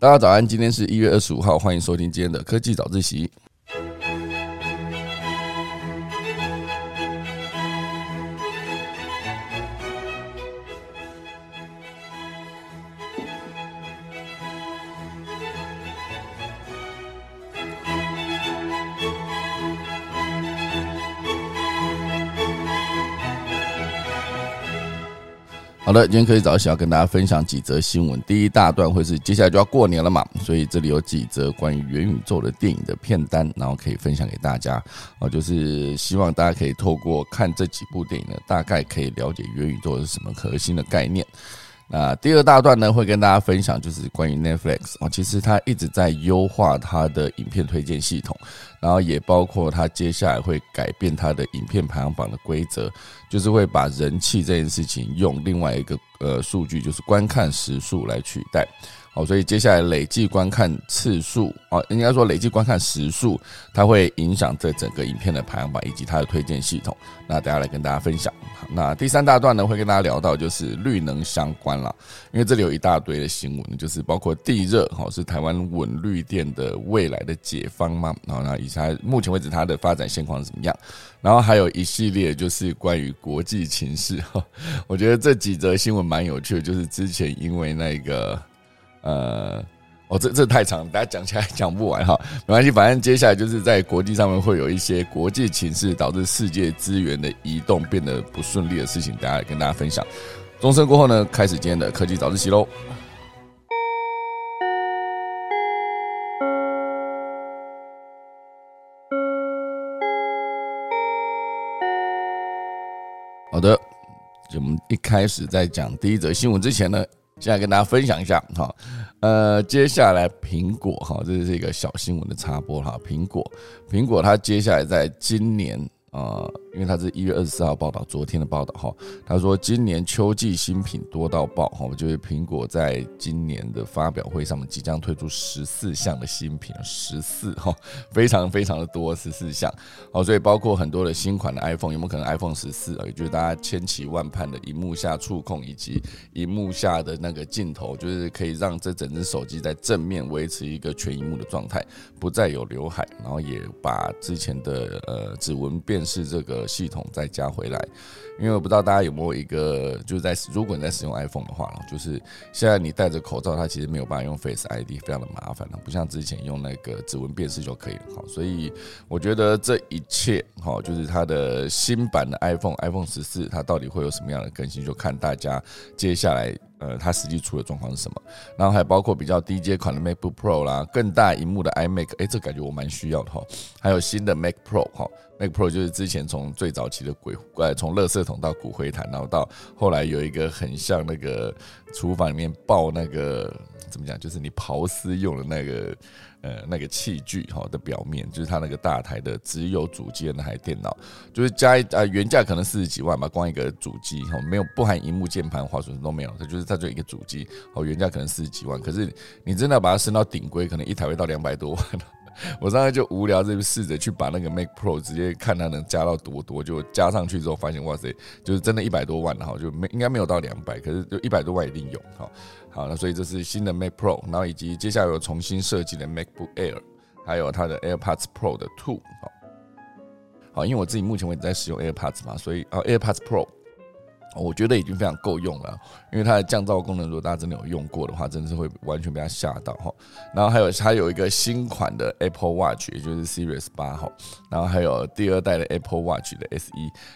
大家早安，今天是一月二十五号，欢迎收听今天的科技早自习。好的，今天可以早起要跟大家分享几则新闻。第一大段会是接下来就要过年了嘛，所以这里有几则关于元宇宙的电影的片单，然后可以分享给大家。啊，就是希望大家可以透过看这几部电影呢，大概可以了解元宇宙是什么核心的概念。那第二大段呢，会跟大家分享就是关于 Netflix 啊，其实它一直在优化它的影片推荐系统，然后也包括它接下来会改变它的影片排行榜的规则，就是会把人气这件事情用另外一个呃数据，就是观看时数来取代。哦，所以接下来累计观看次数啊，应该说累计观看时数，它会影响这整个影片的排行榜以及它的推荐系统。那大家来跟大家分享。那第三大段呢，会跟大家聊到就是绿能相关了，因为这里有一大堆的新闻，就是包括地热哈是台湾稳绿电的未来的解方吗？然后呢，以及目前为止它的发展现况怎么样？然后还有一系列就是关于国际情势哈，我觉得这几则新闻蛮有趣的，就是之前因为那个。呃，哦，这这太长，大家讲起来讲不完哈，没关系，反正接下来就是在国际上面会有一些国际情势导致世界资源的移动变得不顺利的事情，大家跟大家分享。钟声过后呢，开始今天的科技早自习喽。好的，我们一开始在讲第一则新闻之前呢。现在跟大家分享一下哈，呃，接下来苹果哈，这是一个小新闻的插播哈，苹果，苹果它接下来在今年。啊，因为它是一月二十四号报道，昨天的报道哈，他说今年秋季新品多到爆哈，就是苹果在今年的发表会上面即将推出十四项的新品，十四哈，非常非常的多，十四项，好，所以包括很多的新款的 iPhone，有没有可能 iPhone 十四啊？也就是大家千奇万盼的荧幕下触控以及荧幕下的那个镜头，就是可以让这整只手机在正面维持一个全荧幕的状态，不再有刘海，然后也把之前的呃指纹辨。识这个系统再加回来，因为我不知道大家有没有一个，就是在如果你在使用 iPhone 的话，就是现在你戴着口罩，它其实没有办法用 Face ID，非常的麻烦了，不像之前用那个指纹辨识就可以了。好，所以我觉得这一切，好，就是它的新版的 iPhone，iPhone 十四，它到底会有什么样的更新，就看大家接下来。呃，它实际出的状况是什么？然后还包括比较低阶款的 MacBook Pro 啦，更大荧幕的 iMac，哎，这感觉我蛮需要的哈。还有新的 Mac Pro 哈，Mac Pro 就是之前从最早期的鬼，呃，从垃圾桶到骨灰坛，然后到后来有一个很像那个厨房里面爆那个怎么讲，就是你刨丝用的那个。呃，那个器具哈的表面，就是它那个大台的只有主机的那台电脑，就是加一呃原价可能四十几万吧，光一个主机哈，没有不含荧幕、键盘、滑鼠都没有，它就是它就一个主机，哦原价可能四十几万，可是你真的把它升到顶规，可能一台会到两百多万。我刚才就无聊，就试着去把那个 Mac Pro 直接看它能加到多多，就加上去之后发现，哇塞，就是真的一百多万，然后就没应该没有到两百，可是就一百多万一定有，好，好，那所以这是新的 Mac Pro，然后以及接下来有重新设计的 MacBook Air，还有它的 AirPods Pro 的 Two，好，好，因为我自己目前为止在使用 AirPods 嘛，所以啊 AirPods Pro。我觉得已经非常够用了，因为它的降噪功能，如果大家真的有用过的话，真的是会完全被它吓到哈。然后还有它有一个新款的 Apple Watch，也就是 Series 八号，然后还有第二代的 Apple Watch 的 SE，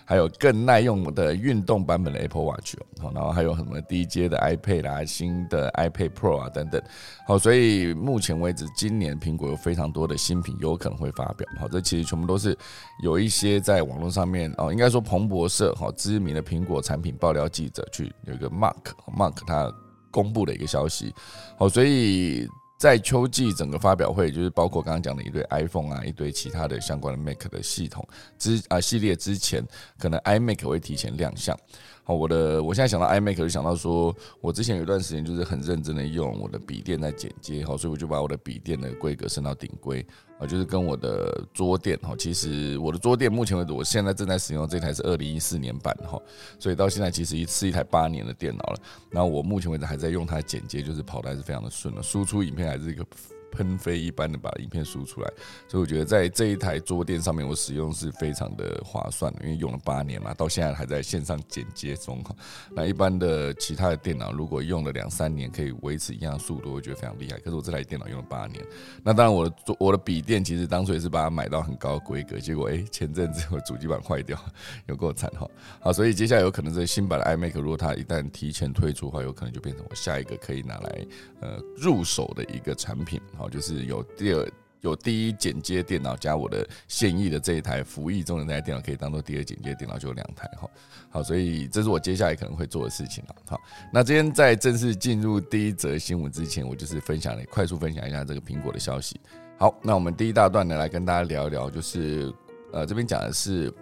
还有更耐用的运动版本的 Apple Watch 哦。然后还有什么低阶的 iPad 啊，新的 iPad Pro 啊等等。好，所以目前为止，今年苹果有非常多的新品有可能会发表。好，这其实全部都是有一些在网络上面哦，应该说彭博社哈知名的苹果产品品。爆料记者去有一个 Mark，Mark 他公布的一个消息，好，所以在秋季整个发表会，就是包括刚刚讲的一堆 iPhone 啊，一堆其他的相关的 Mac 的系统之啊系列之前，可能 iMac 会提前亮相。好，我的我现在想到 iMac 就想到说，我之前有一段时间就是很认真的用我的笔电在剪接，好，所以我就把我的笔电的规格升到顶规，啊，就是跟我的桌垫，哈，其实我的桌垫目前为止，我现在正在使用这台是二零一四年版，哈，所以到现在其实一是一台八年的电脑了，然后我目前为止还在用它剪接，就是跑的还是非常的顺的，输出影片还是一个。喷飞一般的把影片输出来，所以我觉得在这一台桌垫上面，我使用是非常的划算的，因为用了八年嘛，到现在还在线上剪接中哈。那一般的其他的电脑，如果用了两三年可以维持一样速度，我觉得非常厉害。可是我这台电脑用了八年，那当然我的我的笔电其实当初也是把它买到很高的规格，结果哎前阵子我主机板坏掉，有够惨哈。好，所以接下来有可能这新版的 iMac 如果它一旦提前推出的话，有可能就变成我下一个可以拿来呃入手的一个产品。好，就是有第二有第一剪接电脑加我的现役的这一台服役中的那台电脑，可以当做第二剪接电脑，就有两台哈。好，所以这是我接下来可能会做的事情了。好，那今天在正式进入第一则新闻之前，我就是分享了快速分享一下这个苹果的消息。好，那我们第一大段呢，来跟大家聊一聊，就是呃这边讲的是。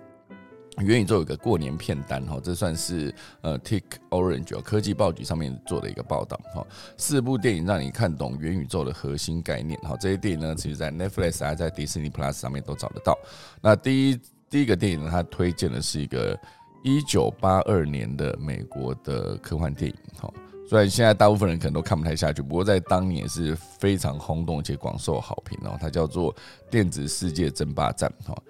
元宇宙有个过年片单哈，这算是呃 Tik Orange 科技报局上面做的一个报道哈。四部电影让你看懂元宇宙的核心概念哈。这些电影呢，其实在 Netflix 还在迪士尼 Plus 上面都找得到。那第一第一个电影呢，它推荐的是一个一九八二年的美国的科幻电影哈。虽然现在大部分人可能都看不太下去，不过在当年是非常轰动且广受好评哦。它叫做《电子世界争霸战》哈。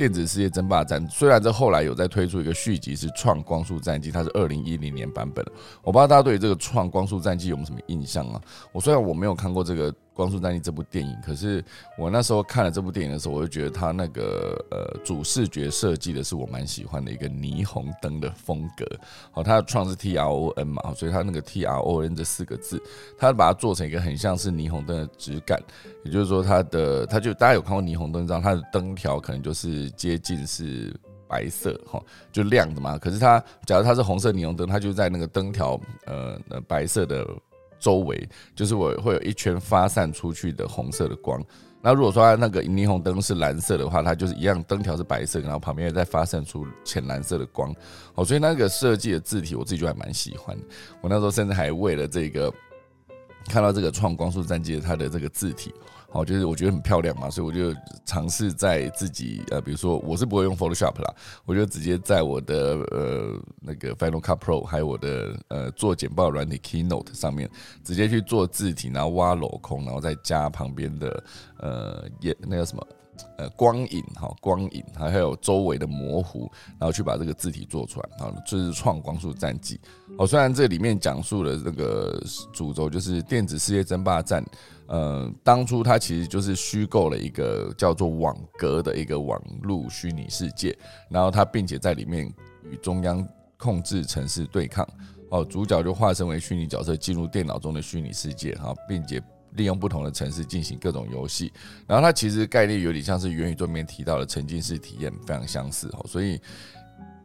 电子世界争霸战虽然这后来有在推出一个续集是创光速战机，它是二零一零年版本我不知道大家对这个创光速战机有没有什么印象啊？我虽然我没有看过这个。《光速战记》这部电影，可是我那时候看了这部电影的时候，我就觉得它那个呃主视觉设计的是我蛮喜欢的一个霓虹灯的风格。好，它的创是 T R O N 嘛，所以它那个 T R O N 这四个字，它把它做成一个很像是霓虹灯的质感。也就是说，它的它就大家有看过霓虹灯，知道它的灯条可能就是接近是白色哈，就亮的嘛。可是它假如它是红色霓虹灯，它就在那个灯条呃白色的。周围就是我会有一圈发散出去的红色的光。那如果说它那个霓虹灯是蓝色的话，它就是一样，灯条是白色，然后旁边再发散出浅蓝色的光。哦，所以那个设计的字体我自己就还蛮喜欢。我那时候甚至还为了这个看到这个创光速战机它的这个字体。好，就是我觉得很漂亮嘛，所以我就尝试在自己呃，比如说我是不会用 Photoshop 啦，我就直接在我的呃那个 Final Cut Pro 还有我的呃做简报软体 Keynote 上面，直接去做字体，然后挖镂空，然后再加旁边的呃也那个什么。呃，光影哈，光影还有周围的模糊，然后去把这个字体做出来好，这是创光速战记。哦，虽然这里面讲述的这个主轴就是电子世界争霸战，呃，当初它其实就是虚构了一个叫做网格的一个网络虚拟世界，然后它并且在里面与中央控制城市对抗。哦，主角就化身为虚拟角色进入电脑中的虚拟世界哈，并且。利用不同的城市进行各种游戏，然后它其实概念有点像是元宇宙里面提到的沉浸式体验，非常相似哈。所以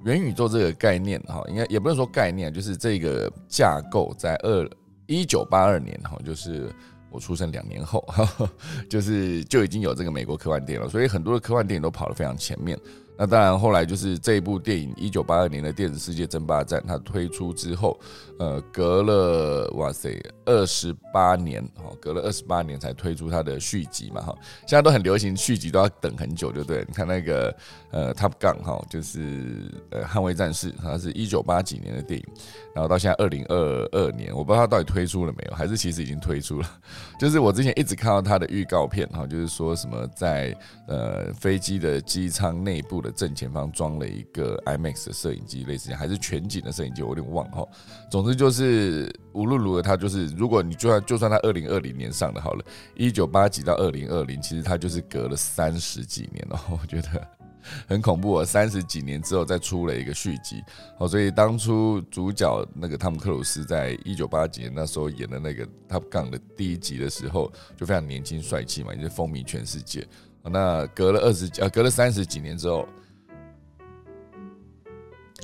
元宇宙这个概念哈，应该也不能说概念，就是这个架构在二一九八二年哈，就是我出生两年后，就是就已经有这个美国科幻电影了，所以很多的科幻电影都跑得非常前面。那当然，后来就是这一部电影一九八二年的《电子世界争霸战》，它推出之后，呃，隔了哇塞二十八年，哈，隔了二十八年才推出它的续集嘛，哈，现在都很流行续集都要等很久，对不对？你看那个呃，Top Gun 哈，就是呃，捍卫战士，它是一九八几年的电影，然后到现在二零二二年，我不知道它到底推出了没有，还是其实已经推出了。就是我之前一直看到它的预告片，哈，就是说什么在呃飞机的机舱内部。的正前方装了一个 IMAX 的摄影机，类似还是全景的摄影机，我有点忘哈。总总之就是无论如何，他就是如果你就算就算他二零二零年上的好了，一九八几到二零二零，其实他就是隔了三十几年了，我觉得 很恐怖啊！三十几年之后再出了一个续集，哦，所以当初主角那个汤姆克鲁斯在一九八几年那时候演的那个他杠的第一集的时候，就非常年轻帅气嘛，也是风靡全世界。那隔了二十呃，隔了三十几年之后，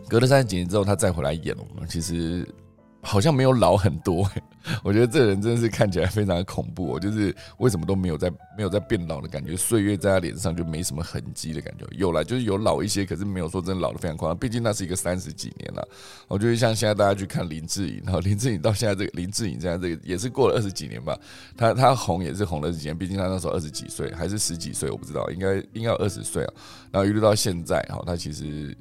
隔了三十几年之后，他再回来演，其实好像没有老很多，我觉得这人真的是看起来非常的恐怖。就是为什么都没有在没有在变老的感觉，岁月在他脸上就没什么痕迹的感觉。有了，就是有老一些，可是没有说真的老的非常夸张。毕竟那是一个三十几年了。我觉得像现在大家去看林志颖，然后林志颖到现在这个林志颖这样这个也是过了二十几年吧。他他红也是红了几年，毕竟他那时候二十几岁还是十几岁，我不知道，应该应该有二十岁啊。然后一路到现在，哈，他其实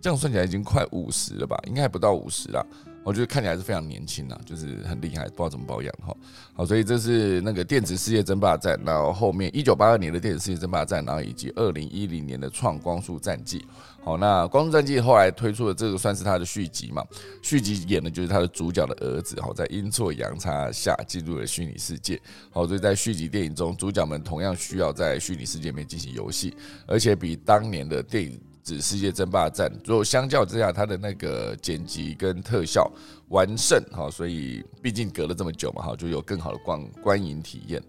这样算起来已经快五十了吧？应该还不到五十了。我觉得看起来是非常年轻啊，就是很厉害，不知道怎么保养哈。好，所以这是那个电子世界争霸战，然后后面一九八二年的电子世界争霸战，然后以及二零一零年的创光速战记。好，那光速战记后来推出的这个算是他的续集嘛？续集演的就是他的主角的儿子，好，在阴错阳差下进入了虚拟世界。好，所以在续集电影中，主角们同样需要在虚拟世界里面进行游戏，而且比当年的电影。指世界争霸战，如果相较之下，它的那个剪辑跟特效完胜哈，所以毕竟隔了这么久嘛哈，就有更好的观观影体验。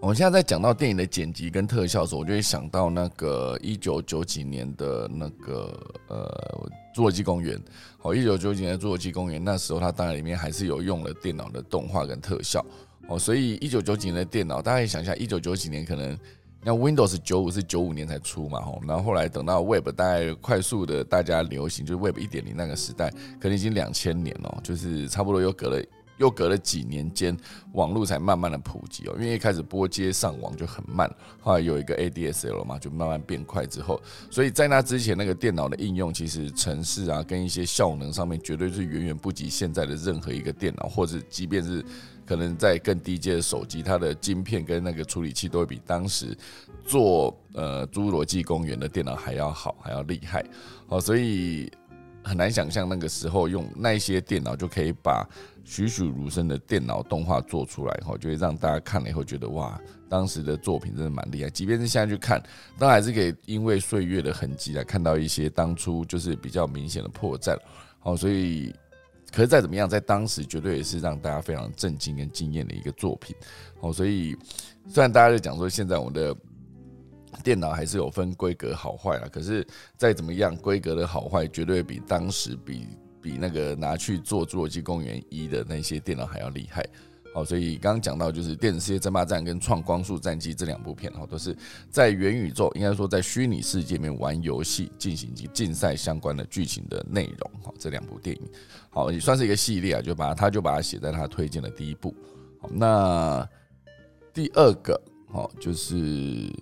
我们现在在讲到电影的剪辑跟特效的时候，我就会想到那个一九九几年的那个呃《侏罗纪公园》。好，一九九几年《侏罗纪公园》，那时候它当然里面还是有用了电脑的动画跟特效哦，所以一九九几年的电脑，大家可以想一下，一九九几年可能。那 Windows 九五是九五年才出嘛，吼，然后后来等到 Web 大概快速的大家流行，就是 Web 一点零那个时代，可能已经两千年了，就是差不多又隔了又隔了几年间，网络才慢慢的普及哦，因为一开始拨接上网就很慢，后来有一个 ADSL 嘛，就慢慢变快之后，所以在那之前那个电脑的应用，其实城市啊跟一些效能上面，绝对是远远不及现在的任何一个电脑，或者即便是。可能在更低阶的手机，它的晶片跟那个处理器都会比当时做呃侏罗纪公园的电脑还要好，还要厉害。哦，所以很难想象那个时候用那些电脑就可以把栩栩如生的电脑动画做出来，哈，就会让大家看了以后觉得哇，当时的作品真的蛮厉害。即便是现在去看，当然还是可以因为岁月的痕迹来看到一些当初就是比较明显的破绽。好，所以。可是再怎么样，在当时绝对也是让大家非常震惊跟惊艳的一个作品哦。所以虽然大家在讲说现在我们的电脑还是有分规格好坏啊，可是再怎么样，规格的好坏绝对比当时比比那个拿去做《侏罗纪公园一》的那些电脑还要厉害。好，所以刚刚讲到就是《电子世界争霸战》跟《创光速战记》这两部片，哈，都是在元宇宙，应该说在虚拟世界里面玩游戏进行及竞赛相关的剧情的内容，哈，这两部电影，好，也算是一个系列啊，就把他就把它写在他推荐的第一部。好，那第二个，好，就是《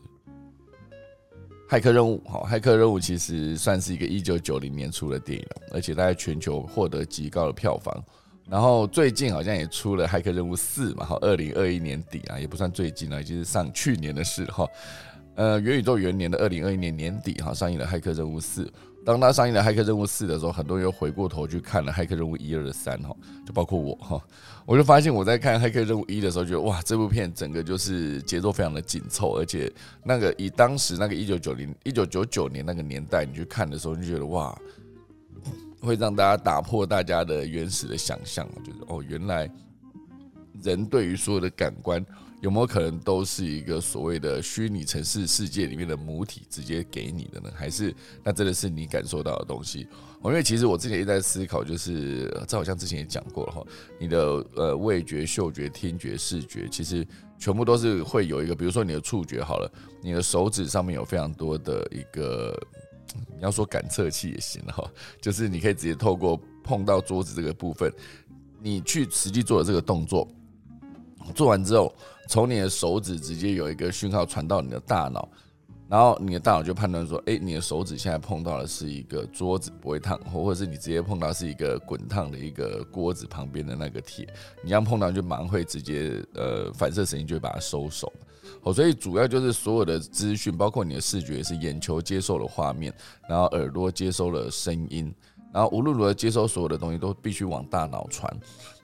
骇客任务》。好，《骇客任务》其实算是一个一九九零年出的电影了，而且在全球获得极高的票房。然后最近好像也出了《骇客任务四》嘛，哈，二零二一年底啊，也不算最近了，就是上去年的事哈。呃，元宇宙元年的二零二一年年底哈，上映了《骇客任务四》。当他上映了《骇客任务四》的时候，很多人又回过头去看了《骇客任务一、二、三》哈，就包括我哈，我就发现我在看《骇客任务一》的时候，觉得哇，这部片整个就是节奏非常的紧凑，而且那个以当时那个一九九零、一九九九年那个年代你去看的时候，你就觉得哇。会让大家打破大家的原始的想象，就是哦，原来人对于所有的感官有没有可能都是一个所谓的虚拟城市世界里面的母体直接给你的呢？还是那真的是你感受到的东西？因为其实我之前一直在思考，就是这好像之前也讲过了哈，你的呃味觉、嗅觉、听觉、视觉，其实全部都是会有一个，比如说你的触觉好了，你的手指上面有非常多的一个。你要说感测器也行哈，就是你可以直接透过碰到桌子这个部分，你去实际做的这个动作，做完之后，从你的手指直接有一个讯号传到你的大脑，然后你的大脑就判断说，哎，你的手指现在碰到的是一个桌子不会烫，或或者是你直接碰到是一个滚烫的一个锅子旁边的那个铁，你这样碰到就马上会直接呃反射神经就会把它收手。哦，所以主要就是所有的资讯，包括你的视觉是眼球接受了画面，然后耳朵接收了声音，然后无论如何接收所有的东西都必须往大脑传。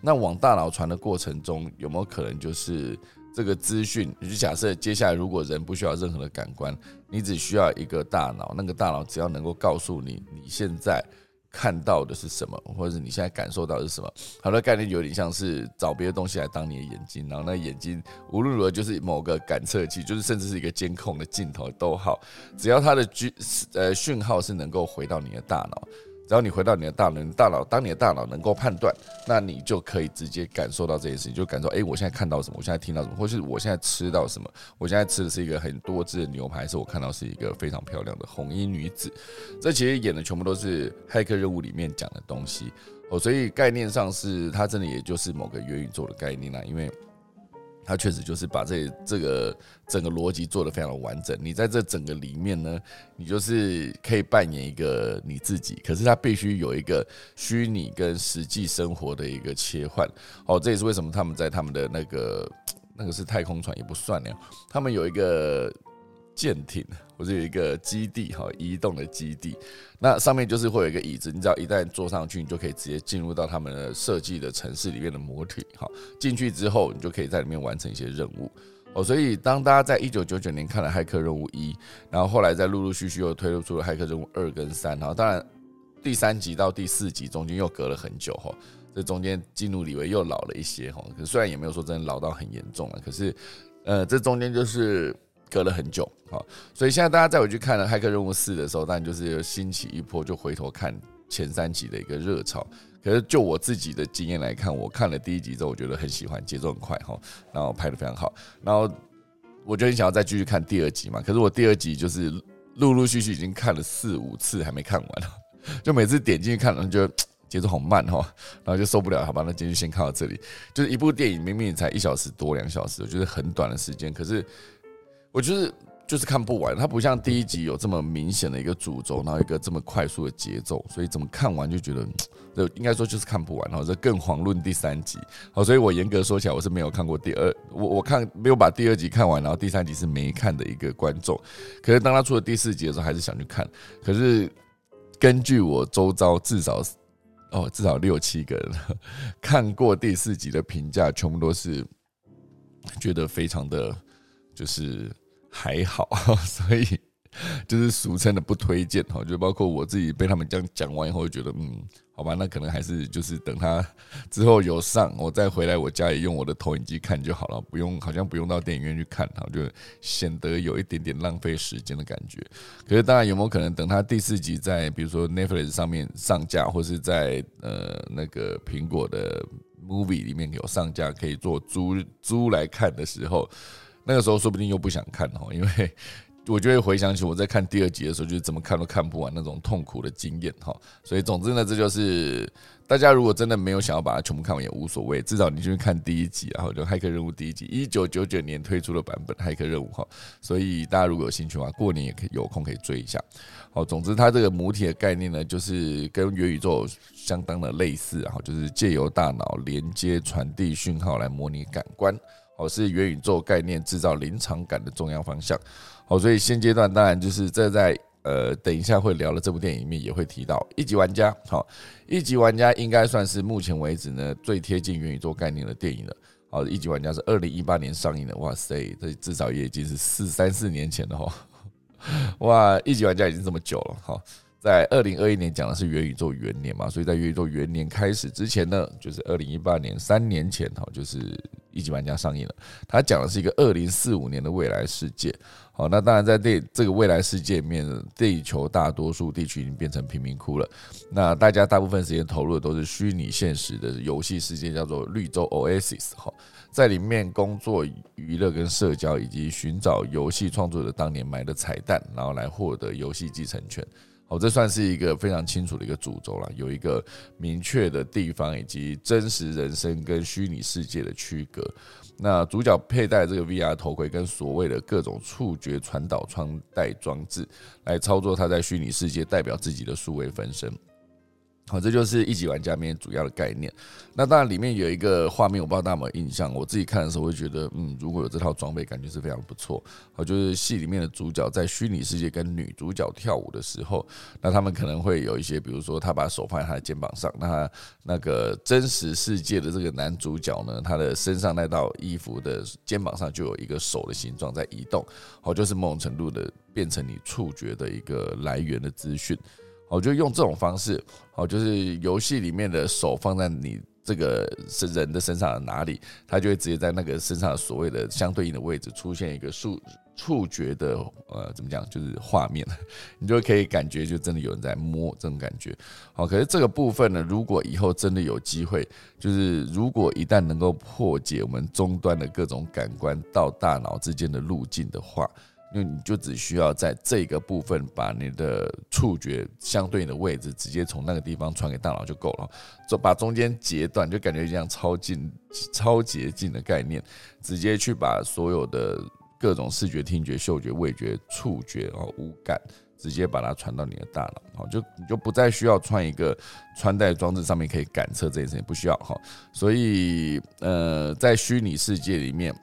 那往大脑传的过程中，有没有可能就是这个资讯？你就假设接下来如果人不需要任何的感官，你只需要一个大脑，那个大脑只要能够告诉你你现在。看到的是什么，或者是你现在感受到的是什么？好的概念有点像是找别的东西来当你的眼睛，然后那眼睛无论如何就是某个感测器，就是甚至是一个监控的镜头都好，只要它的讯呃讯号是能够回到你的大脑，只要你回到你的大脑，大脑当你的大脑能够判断，那你就可以直接感受到这件事情，就感受，哎，我现在看到什么，我现在听到什么，或是我现在吃到什么，我现在吃的是一个很多汁的牛排，是我看到是一个非常漂亮的红衣女子，这其实演的全部都是骇客任务里面讲的东西哦，所以概念上是它真的也就是某个元宇宙的概念啦，因为。它确实就是把这这个整个逻辑做得非常的完整。你在这整个里面呢，你就是可以扮演一个你自己，可是它必须有一个虚拟跟实际生活的一个切换。哦，这也是为什么他们在他们的那个那个是太空船也不算呢，他们有一个。舰艇，或者有一个基地哈，移动的基地，那上面就是会有一个椅子，你只要一旦坐上去，你就可以直接进入到他们的设计的城市里面的模体哈。进去之后，你就可以在里面完成一些任务哦。所以，当大家在一九九九年看了《骇客任务一》，然后后来再陆陆续续又推出了《骇客任务二》跟三，然后当然第三集到第四集中间又隔了很久哈，这中间基努里维又老了一些哈，可虽然也没有说真的老到很严重了，可是呃，这中间就是。隔了很久，好，所以现在大家再回去看了《骇客任务四》的时候，当然就是兴起一波，就回头看前三集的一个热潮。可是就我自己的经验来看，我看了第一集之后，我觉得很喜欢，节奏很快哈，然后拍的非常好，然后我就很想要再继续看第二集嘛。可是我第二集就是陆陆续续已经看了四五次，还没看完，就每次点进去看，然后就节奏好慢哈，然后就受不了，好吧，那今天先看到这里。就是一部电影明明才一小时多两小时，我觉得很短的时间，可是。我就是就是看不完，它不像第一集有这么明显的一个主轴，然后一个这么快速的节奏，所以怎么看完就觉得，这应该说就是看不完。然后这更遑论第三集，好，所以我严格说起来，我是没有看过第二，我我看没有把第二集看完，然后第三集是没看的一个观众。可是当他出了第四集的时候，还是想去看。可是根据我周遭至少哦至少六七个人 看过第四集的评价，全部都是觉得非常的就是。还好，所以就是俗称的不推荐哈，就包括我自己被他们这样讲完以后，觉得嗯，好吧，那可能还是就是等他之后有上，我再回来我家里用我的投影机看就好了，不用好像不用到电影院去看，哈，就显得有一点点浪费时间的感觉。可是当然有没有可能等他第四集在比如说 Netflix 上面上架，或是在呃那个苹果的 Movie 里面有上架，可以做租租来看的时候。那个时候说不定又不想看哈，因为我就会回想起我在看第二集的时候，就是怎么看都看不完那种痛苦的经验哈。所以总之呢，这就是大家如果真的没有想要把它全部看完也无所谓，至少你就去看第一集，然后就《骇客任务》第一集，一九九九年推出的版本《骇客任务》哈。所以大家如果有兴趣的话，过年也可以有空可以追一下。好，总之它这个母体的概念呢，就是跟元宇宙相当的类似，然后就是借由大脑连接传递讯号来模拟感官。哦，是元宇宙概念制造临场感的重要方向。好，所以现阶段当然就是这在呃，等一下会聊的这部电影里面也会提到一级玩家。好，一级玩家应该算是目前为止呢最贴近元宇宙概念的电影了。好，一级玩家是二零一八年上映的，哇塞，这至少也已经是四三四年前了哈。哇，一级玩家已经这么久了。好。在二零二一年讲的是元宇宙元年嘛，所以在元宇宙元年开始之前呢，就是二零一八年三年前哈，就是一级玩家上映了。它讲的是一个二零四五年的未来世界。好，那当然在这这个未来世界里面，地球大多数地区已经变成贫民窟了。那大家大部分时间投入的都是虚拟现实的游戏世界，叫做绿洲 Oasis 哈，在里面工作、娱乐跟社交，以及寻找游戏创作者当年埋的彩蛋，然后来获得游戏继承权。哦，这算是一个非常清楚的一个主轴了，有一个明确的地方以及真实人生跟虚拟世界的区隔。那主角佩戴这个 VR 头盔跟所谓的各种触觉传导穿戴装置，来操作他在虚拟世界代表自己的数位分身。好，这就是一级玩家里面主要的概念。那当然里面有一个画面，我不知道大家有没有印象。我自己看的时候会觉得，嗯，如果有这套装备，感觉是非常不错。好，就是戏里面的主角在虚拟世界跟女主角跳舞的时候，那他们可能会有一些，比如说他把手放在他的肩膀上，那那个真实世界的这个男主角呢，他的身上那套衣服的肩膀上就有一个手的形状在移动。好，就是某种程度的变成你触觉的一个来源的资讯。我就用这种方式，好，就是游戏里面的手放在你这个是人的身上的哪里，它就会直接在那个身上所谓的相对应的位置出现一个触触觉的呃怎么讲，就是画面，你就可以感觉就真的有人在摸这种感觉。好，可是这个部分呢，如果以后真的有机会，就是如果一旦能够破解我们终端的各种感官到大脑之间的路径的话。因为你就只需要在这个部分把你的触觉相对应的位置直接从那个地方传给大脑就够了，就把中间截断，就感觉像超近、超捷径的概念，直接去把所有的各种视觉、听觉、嗅觉、味觉、触觉哦五感，直接把它传到你的大脑，好，就你就不再需要穿一个穿戴装置上面可以感测这件事情，不需要哈。所以呃，在虚拟世界里面。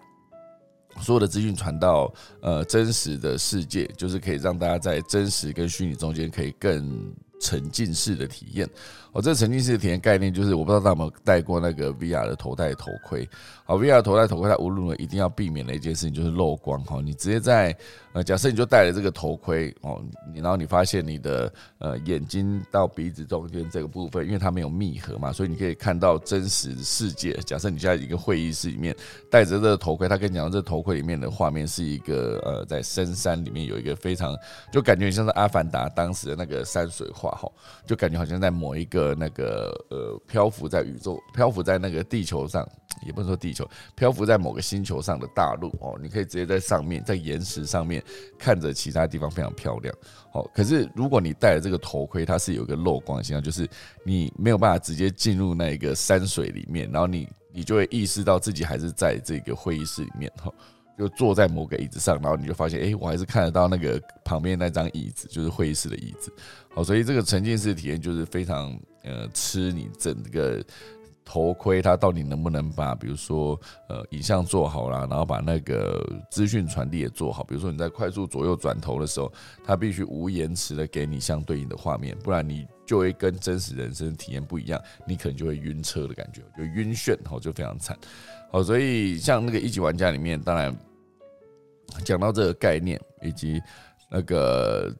所有的资讯传到呃真实的世界，就是可以让大家在真实跟虚拟中间可以更沉浸式的体验。哦，这沉浸式体验概念就是，我不知道大家有没有戴过那个 VR 的头戴头盔。好，VR 头戴头盔，它无论如何一定要避免的一件事情就是漏光。哈，你直接在呃，假设你就戴了这个头盔哦，你然后你发现你的呃眼睛到鼻子中间这个部分，因为它没有密合嘛，所以你可以看到真实世界。假设你现在一个会议室里面戴着这个头盔，他跟你讲，这头盔里面的画面是一个呃，在深山里面有一个非常就感觉像是阿凡达当时的那个山水画哈，就感觉好像在某一个。呃那个呃，漂浮在宇宙，漂浮在那个地球上，也不能说地球，漂浮在某个星球上的大陆哦，你可以直接在上面，在岩石上面看着其他地方非常漂亮。哦，可是如果你戴了这个头盔，它是有一个漏光现象，就是你没有办法直接进入那个山水里面，然后你你就会意识到自己还是在这个会议室里面哈。就坐在某个椅子上，然后你就发现，哎，我还是看得到那个旁边那张椅子，就是会议室的椅子。好，所以这个沉浸式体验就是非常呃吃你整个头盔，它到底能不能把，比如说呃影像做好啦，然后把那个资讯传递也做好。比如说你在快速左右转头的时候，它必须无延迟的给你相对应的画面，不然你就会跟真实人生体验不一样，你可能就会晕车的感觉，就晕眩，好就非常惨。好，所以像那个一级玩家里面，当然。讲到这个概念以及那个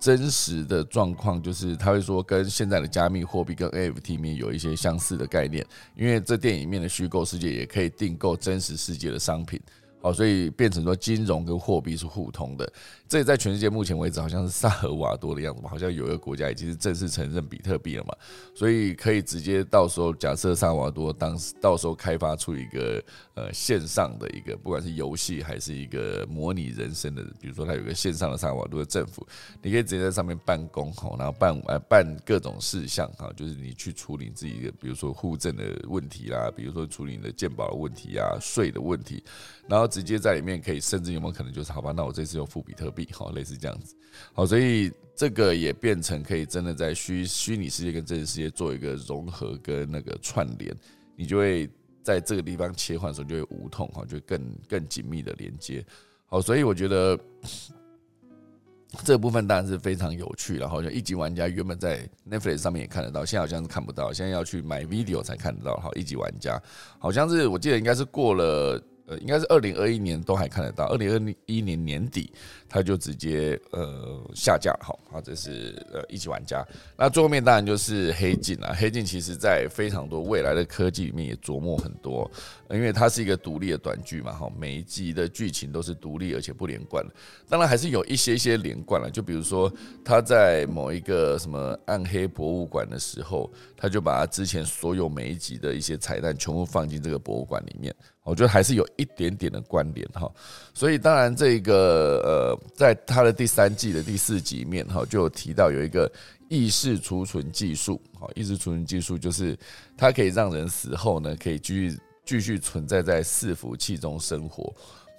真实的状况，就是他会说跟现在的加密货币跟 AFT 里面有一些相似的概念，因为这电影里面的虚构世界也可以订购真实世界的商品。好，所以变成说金融跟货币是互通的。这在全世界目前为止好像是萨尔瓦多的样子嘛，好像有一个国家已经是正式承认比特币了嘛，所以可以直接到时候假设萨尔瓦多当时到时候开发出一个呃线上的一个不管是游戏还是一个模拟人生的，比如说它有个线上的萨尔瓦多的政府，你可以直接在上面办公哈，然后办呃办各种事项哈，就是你去处理自己的比如说户政的问题啦，比如说处理你的健保的问题啊、税的问题，然后直接在里面可以甚至有没有可能就是好吧，那我这次用付比特币。好，类似这样子，好，所以这个也变成可以真的在虚虚拟世界跟真实世界做一个融合跟那个串联，你就会在这个地方切换的时候就会无痛哈，就更更紧密的连接。好，所以我觉得 这部分当然是非常有趣了。好像一级玩家原本在 Netflix 上面也看得到，现在好像是看不到，现在要去买 video 才看得到。好，一级玩家好像是我记得应该是过了。呃，应该是二零二一年都还看得到，二零二一年年底他就直接呃下架，好，好，这是呃一级玩家。那最后面当然就是黑镜了，黑镜其实在非常多未来的科技里面也琢磨很多，因为它是一个独立的短剧嘛，哈，每一集的剧情都是独立而且不连贯的。当然还是有一些些连贯了，就比如说他在某一个什么暗黑博物馆的时候，他就把他之前所有每一集的一些彩蛋全部放进这个博物馆里面。我觉得还是有一点点的关联哈，所以当然这个呃，在它的第三季的第四集面哈，就有提到有一个意识储存技术，哈，意识储存技术就是它可以让人死后呢，可以继续继续存在在伺服器中生活。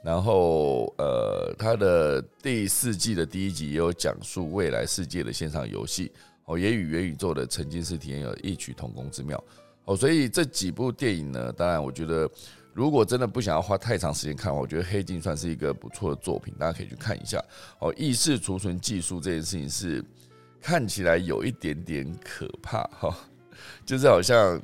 然后呃，它的第四季的第一集也有讲述未来世界的线上游戏，哦，也与元宇宙的沉浸式体验有异曲同工之妙。哦，所以这几部电影呢，当然我觉得。如果真的不想要花太长时间看，我觉得《黑镜》算是一个不错的作品，大家可以去看一下。哦，意识储存技术这件事情是看起来有一点点可怕哈，就是好像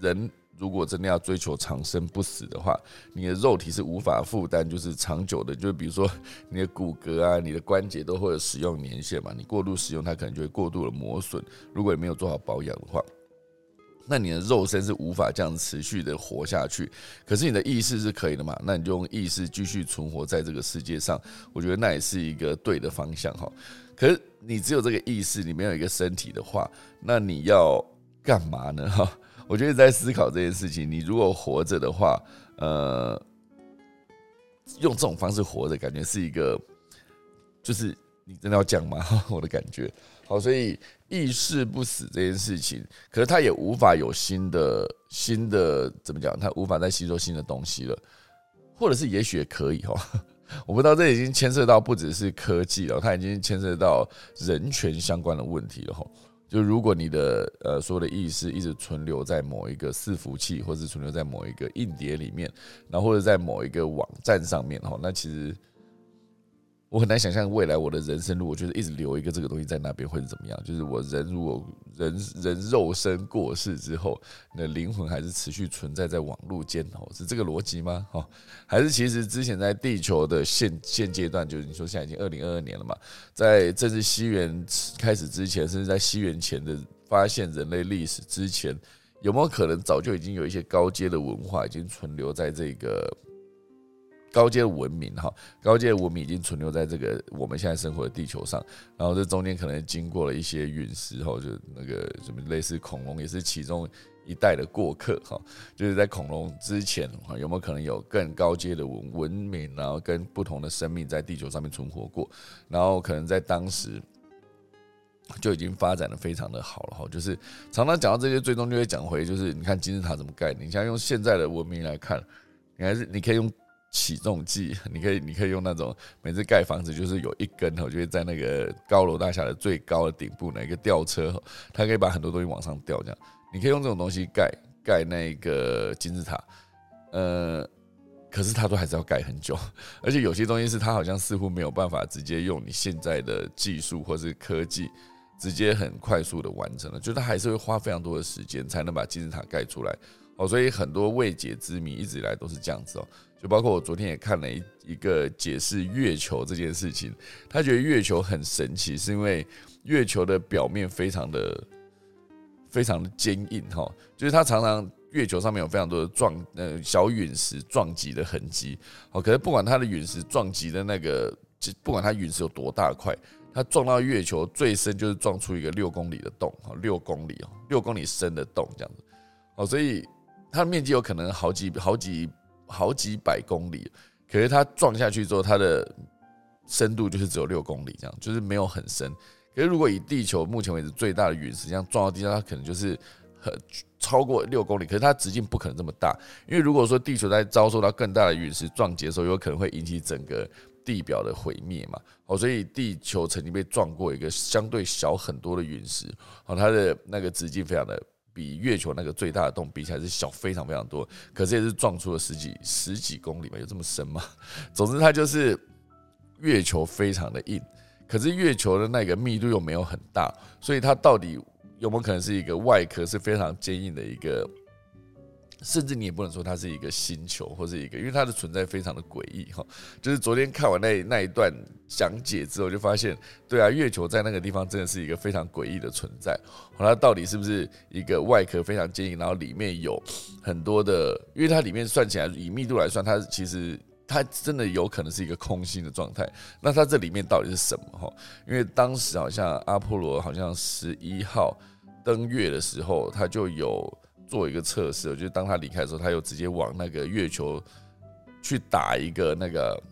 人如果真的要追求长生不死的话，你的肉体是无法负担，就是长久的，就是比如说你的骨骼啊、你的关节都会有使用年限嘛，你过度使用它可能就会过度的磨损。如果你没有做好保养的话。那你的肉身是无法这样持续的活下去，可是你的意识是可以的嘛？那你就用意识继续存活在这个世界上，我觉得那也是一个对的方向哈。可是你只有这个意识，你没有一个身体的话，那你要干嘛呢？哈，我觉得在思考这件事情。你如果活着的话，呃，用这种方式活着，感觉是一个，就是你真的要讲吗？我的感觉。好，所以意识不死这件事情，可是它也无法有新的新的怎么讲？它无法再吸收新的东西了，或者是也许也可以哈，我不知道这已经牵涉到不只是科技了，它已经牵涉到人权相关的问题了哈。就如果你的呃所有的意识一直存留在某一个伺服器，或是存留在某一个硬碟里面，然后或者在某一个网站上面哈，那其实。我很难想象未来我的人生，如果就是一直留一个这个东西在那边会是怎么样？就是我人如果人人肉身过世之后，那灵魂还是持续存在在网络间哦，是这个逻辑吗？哈，还是其实之前在地球的现现阶段，就是你说现在已经二零二二年了嘛，在这是西元开始之前，甚至在西元前的发现人类历史之前，有没有可能早就已经有一些高阶的文化已经存留在这个？高阶文明哈，高阶文明已经存留在这个我们现在生活的地球上，然后这中间可能经过了一些陨石哈，就那个什么类似恐龙也是其中一代的过客哈，就是在恐龙之前哈，有没有可能有更高阶的文文明，然后跟不同的生命在地球上面存活过，然后可能在当时就已经发展的非常的好了哈，就是常常讲到这些，最终就会讲回就是你看金字塔怎么盖，你像用现在的文明来看，你还是你可以用。起重机，你可以，你可以用那种每次盖房子就是有一根，我就会在那个高楼大厦的最高的顶部，那个吊车，它可以把很多东西往上吊，这样。你可以用这种东西盖盖那个金字塔，呃，可是它都还是要盖很久，而且有些东西是它好像似乎没有办法直接用你现在的技术或是科技直接很快速的完成了，就它还是会花非常多的时间才能把金字塔盖出来，哦，所以很多未解之谜一直以来都是这样子哦。就包括我昨天也看了一一个解释月球这件事情，他觉得月球很神奇，是因为月球的表面非常的非常的坚硬哈，就是它常常月球上面有非常多的撞呃小陨石撞击的痕迹，哦，可是不管它的陨石撞击的那个，不管它陨石有多大块，它撞到月球最深就是撞出一个六公里的洞，哈，六公里哦，六公里深的洞这样子，哦，所以它的面积有可能好几好几。好几百公里，可是它撞下去之后，它的深度就是只有六公里，这样就是没有很深。可是如果以地球目前为止最大的陨石这样撞到地上，它可能就是很超过六公里。可是它直径不可能这么大，因为如果说地球在遭受到更大的陨石撞击的时候，有可能会引起整个地表的毁灭嘛。哦，所以地球曾经被撞过一个相对小很多的陨石，哦，它的那个直径非常的。比月球那个最大的洞比起来是小非常非常多，可是也是撞出了十几十几公里吧？有这么深吗？总之，它就是月球非常的硬，可是月球的那个密度又没有很大，所以它到底有没有可能是一个外壳是非常坚硬的一个？甚至你也不能说它是一个星球或者一个，因为它的存在非常的诡异哈。就是昨天看完那那一段讲解之后，就发现，对啊，月球在那个地方真的是一个非常诡异的存在。它到底是不是一个外壳非常坚硬，然后里面有很多的？因为它里面算起来以密度来算，它其实它真的有可能是一个空心的状态。那它这里面到底是什么哈？因为当时好像阿波罗好像十一号登月的时候，它就有。做一个测试，就是当他离开的时候，他又直接往那个月球去打一个那个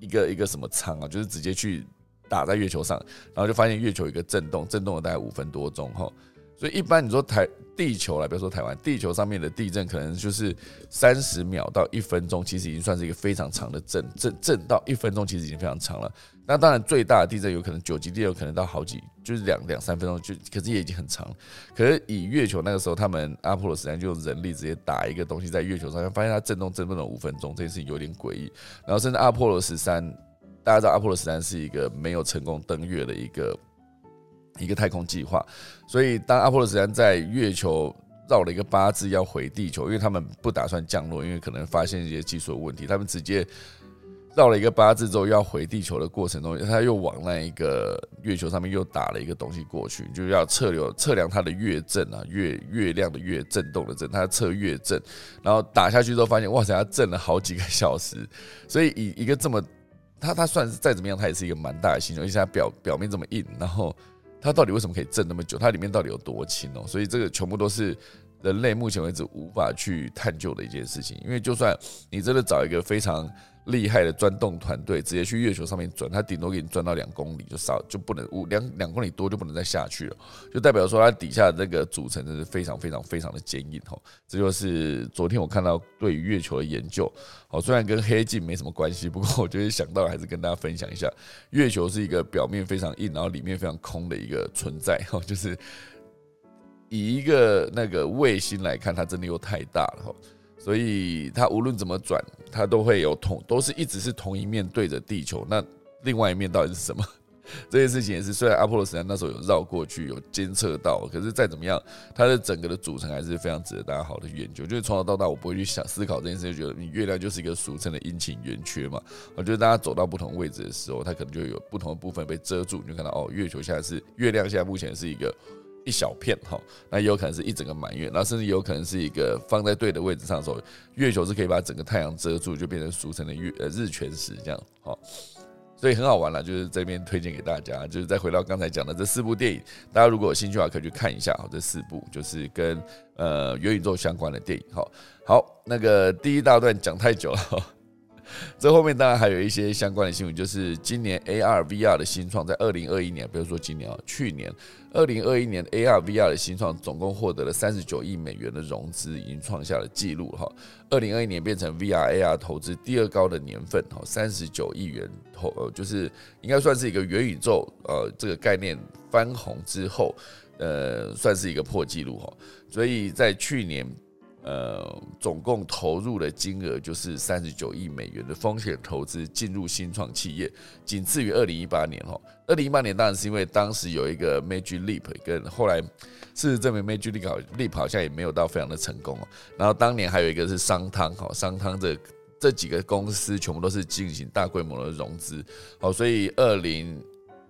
一个一个什么舱啊，就是直接去打在月球上，然后就发现月球一个震动，震动了大概五分多钟哈。所以一般你说台地球来，比如说台湾地球上面的地震，可能就是三十秒到一分钟，其实已经算是一个非常长的震震震到一分钟，其实已经非常长了。那当然最大的地震有可能九级地，有可能到好几，就是两两三分钟就，可是也已经很长。可是以月球那个时候，他们阿波罗十三就用人力直接打一个东西在月球上，发现它震动震动了五分钟，这件事情有点诡异。然后甚至阿波罗十三，大家知道阿波罗十三是一个没有成功登月的一个。一个太空计划，所以当阿波罗十三在月球绕了一个八字要回地球，因为他们不打算降落，因为可能发现一些技术问题，他们直接绕了一个八字之后，要回地球的过程中，他又往那一个月球上面又打了一个东西过去，就要测流测量它的月震啊，月月亮的月震动的震，它测月震，然后打下去之后发现，哇塞，它震了好几个小时，所以以一个这么，它它算是再怎么样，它也是一个蛮大的星球，而且它表表面这么硬，然后它到底为什么可以震那么久？它里面到底有多轻哦？所以这个全部都是。人类目前为止无法去探究的一件事情，因为就算你真的找一个非常厉害的钻洞团队，直接去月球上面钻，它顶多给你钻到两公里就少，就不能五两两公里多就不能再下去了，就代表说它底下的那个组成真是非常非常非常的坚硬哦。这就是昨天我看到对于月球的研究，哦，虽然跟黑镜没什么关系，不过我觉得想到还是跟大家分享一下，月球是一个表面非常硬，然后里面非常空的一个存在 哦，就是。以一个那个卫星来看，它真的又太大了哈，所以它无论怎么转，它都会有同，都是一直是同一面对着地球。那另外一面到底是什么？这件事情也是，虽然阿波罗十三那时候有绕过去，有监测到，可是再怎么样，它的整个的组成还是非常值得大家好的研究。就是从小到大，我不会去想思考这件事，就觉得你月亮就是一个俗称的阴晴圆缺嘛。我觉得大家走到不同位置的时候，它可能就有不同的部分被遮住，你就看到哦，月球现在是月亮，现在目前是一个。一小片哈，那也有可能是一整个满月，然后甚至有可能是一个放在对的位置上的时候，月球是可以把整个太阳遮住，就变成俗称的月呃日全食这样哈，所以很好玩了，就是这边推荐给大家，就是再回到刚才讲的这四部电影，大家如果有兴趣的话，可以去看一下哈，这四部就是跟呃元宇宙相关的电影哈。好，那个第一大段讲太久了。这后面当然还有一些相关的新闻，就是今年 AR VR 的新创，在二零二一年，比如说今年啊，去年二零二一年 AR VR 的新创总共获得了三十九亿美元的融资，已经创下了纪录哈。二零二一年变成 VR AR 投资第二高的年份哈，三十九亿元投，呃，就是应该算是一个元宇宙呃这个概念翻红之后，呃，算是一个破纪录哈。所以在去年。呃，总共投入的金额就是三十九亿美元的风险投资进入新创企业，仅次于二零一八年哈。二零一八年当然是因为当时有一个 Magic Leap，跟后来事实证明 Magic Leap 好像也没有到非常的成功哦。然后当年还有一个是商汤哈，商汤这这几个公司全部都是进行大规模的融资，好，所以二零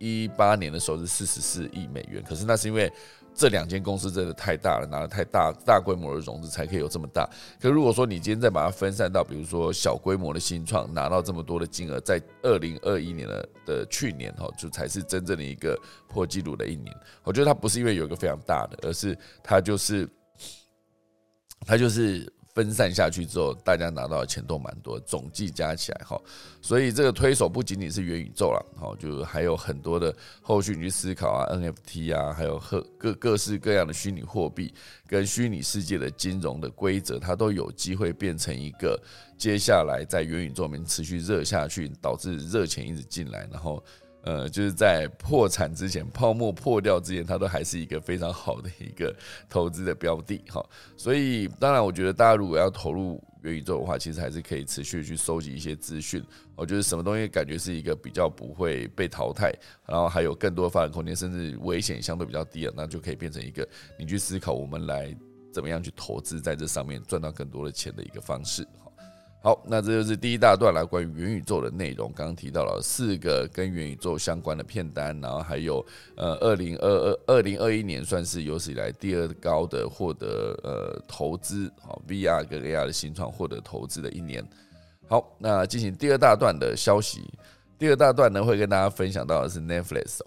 一八年的时候是四十四亿美元，可是那是因为。这两间公司真的太大了，拿了太大大规模的融资才可以有这么大。可如果说你今天再把它分散到，比如说小规模的新创，拿到这么多的金额，在二零二一年的的去年哈，就才是真正的一个破纪录的一年。我觉得它不是因为有一个非常大的，而是它就是它就是。分散下去之后，大家拿到的钱都蛮多，总计加起来哈，所以这个推手不仅仅是元宇宙了，好，就是还有很多的后续你去思考啊，NFT 啊，还有各各各式各样的虚拟货币跟虚拟世界的金融的规则，它都有机会变成一个接下来在元宇宙里面持续热下去，导致热钱一直进来，然后。呃，就是在破产之前、泡沫破掉之前，它都还是一个非常好的一个投资的标的哈。所以，当然，我觉得大家如果要投入元宇宙的话，其实还是可以持续去收集一些资讯。我觉得什么东西感觉是一个比较不会被淘汰，然后还有更多发展空间，甚至危险相对比较低的，那就可以变成一个你去思考我们来怎么样去投资在这上面赚到更多的钱的一个方式。好，那这就是第一大段来关于元宇宙的内容。刚刚提到了四个跟元宇宙相关的片单，然后还有呃，二零二二二零二一年算是有史以来第二高的获得呃投资，好 VR 跟 AR 的新创获得投资的一年。好，那进行第二大段的消息。第二大段呢，会跟大家分享到的是 Netflix。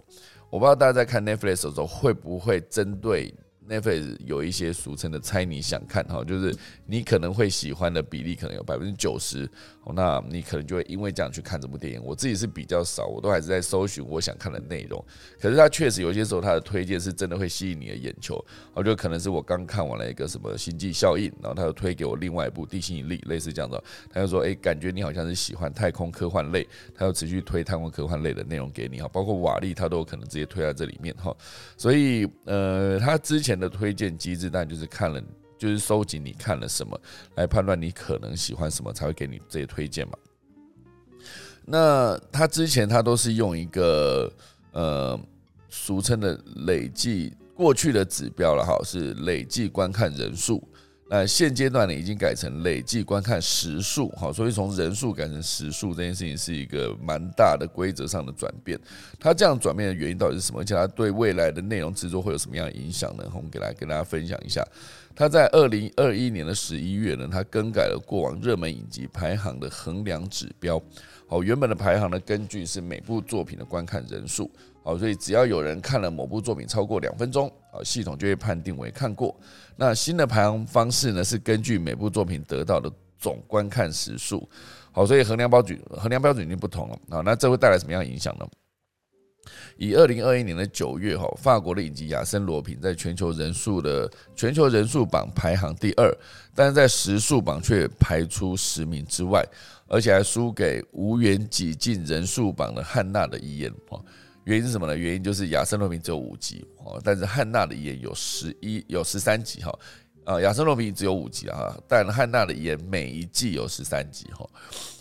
我不知道大家在看 Netflix 的时候会不会针对。Netflix 有一些俗称的猜你想看哈，就是你可能会喜欢的比例可能有百分之九十，那你可能就会因为这样去看这部电影。我自己是比较少，我都还是在搜寻我想看的内容。可是它确实有些时候它的推荐是真的会吸引你的眼球，我觉得可能是我刚看完了一个什么星际效应，然后他又推给我另外一部地心引力，类似这样的，他就说哎，感觉你好像是喜欢太空科幻类，他又持续推太空科幻类的内容给你哈，包括瓦力他都有可能直接推在这里面哈，所以呃，他之前前。的推荐机制，但就是看了，就是收集你看了什么，来判断你可能喜欢什么，才会给你这些推荐嘛。那他之前他都是用一个呃俗称的累计过去的指标了哈，是累计观看人数。呃，现阶段呢已经改成累计观看时数，哈，所以从人数改成时数这件事情是一个蛮大的规则上的转变。它这样转变的原因到底是什么？而且它对未来的内容制作会有什么样的影响呢？我们给大家跟大家分享一下。它在二零二一年的十一月呢，它更改了过往热门影集排行的衡量指标。好，原本的排行呢，根据是每部作品的观看人数。好，所以只要有人看了某部作品超过两分钟，啊，系统就会判定为看过。那新的排行方式呢，是根据每部作品得到的总观看时数。好，所以衡量标准衡量标准已经不同了啊。那这会带来什么样的影响呢？以二零二一年的九月，哈，法国的影集《亚森罗平》在全球人数的全球人数榜排行第二，但是在时数榜却排出十名之外，而且还输给无缘挤进人数榜的汉娜的遗言，哈。原因是什么呢？原因就是《亚森罗平》只有五集哦，但是汉娜的遗言有十一有十三集哈，啊，《亚森罗平》只有五集啊，但汉娜的遗言每一季有十三集哈，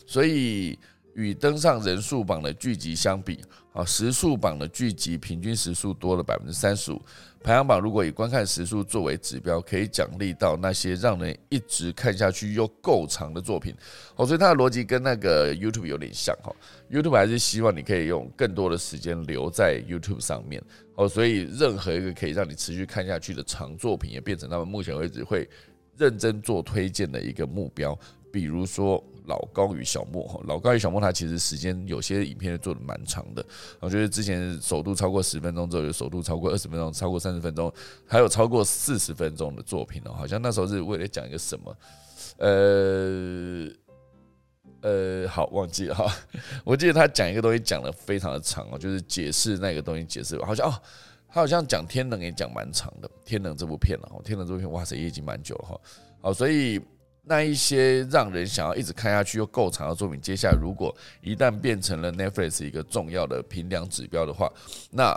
所以与登上人数榜的剧集相比。啊，时数榜的剧集平均时数多了百分之三十五。排行榜如果以观看时数作为指标，可以奖励到那些让人一直看下去又够长的作品。哦，所以它的逻辑跟那个 YouTube 有点像哈。YouTube 还是希望你可以用更多的时间留在 YouTube 上面。哦，所以任何一个可以让你持续看下去的长作品，也变成他们目前为止会认真做推荐的一个目标。比如说。老高与小莫，老高与小莫，他其实时间有些影片做的蛮长的，我觉得之前首度超过十分钟之后，有首度超过二十分钟，超过三十分钟，还有超过四十分钟的作品哦，好像那时候是为了讲一个什么，呃呃，好忘记了哈，我记得他讲一个东西讲的非常的长哦，就是解释那个东西解释，好像哦，他好像讲天能也讲蛮长的，天能这部片了，天能这部片哇塞也已经蛮久了哈，好，所以。那一些让人想要一直看下去又够长的作品，接下来如果一旦变成了 Netflix 一个重要的评量指标的话，那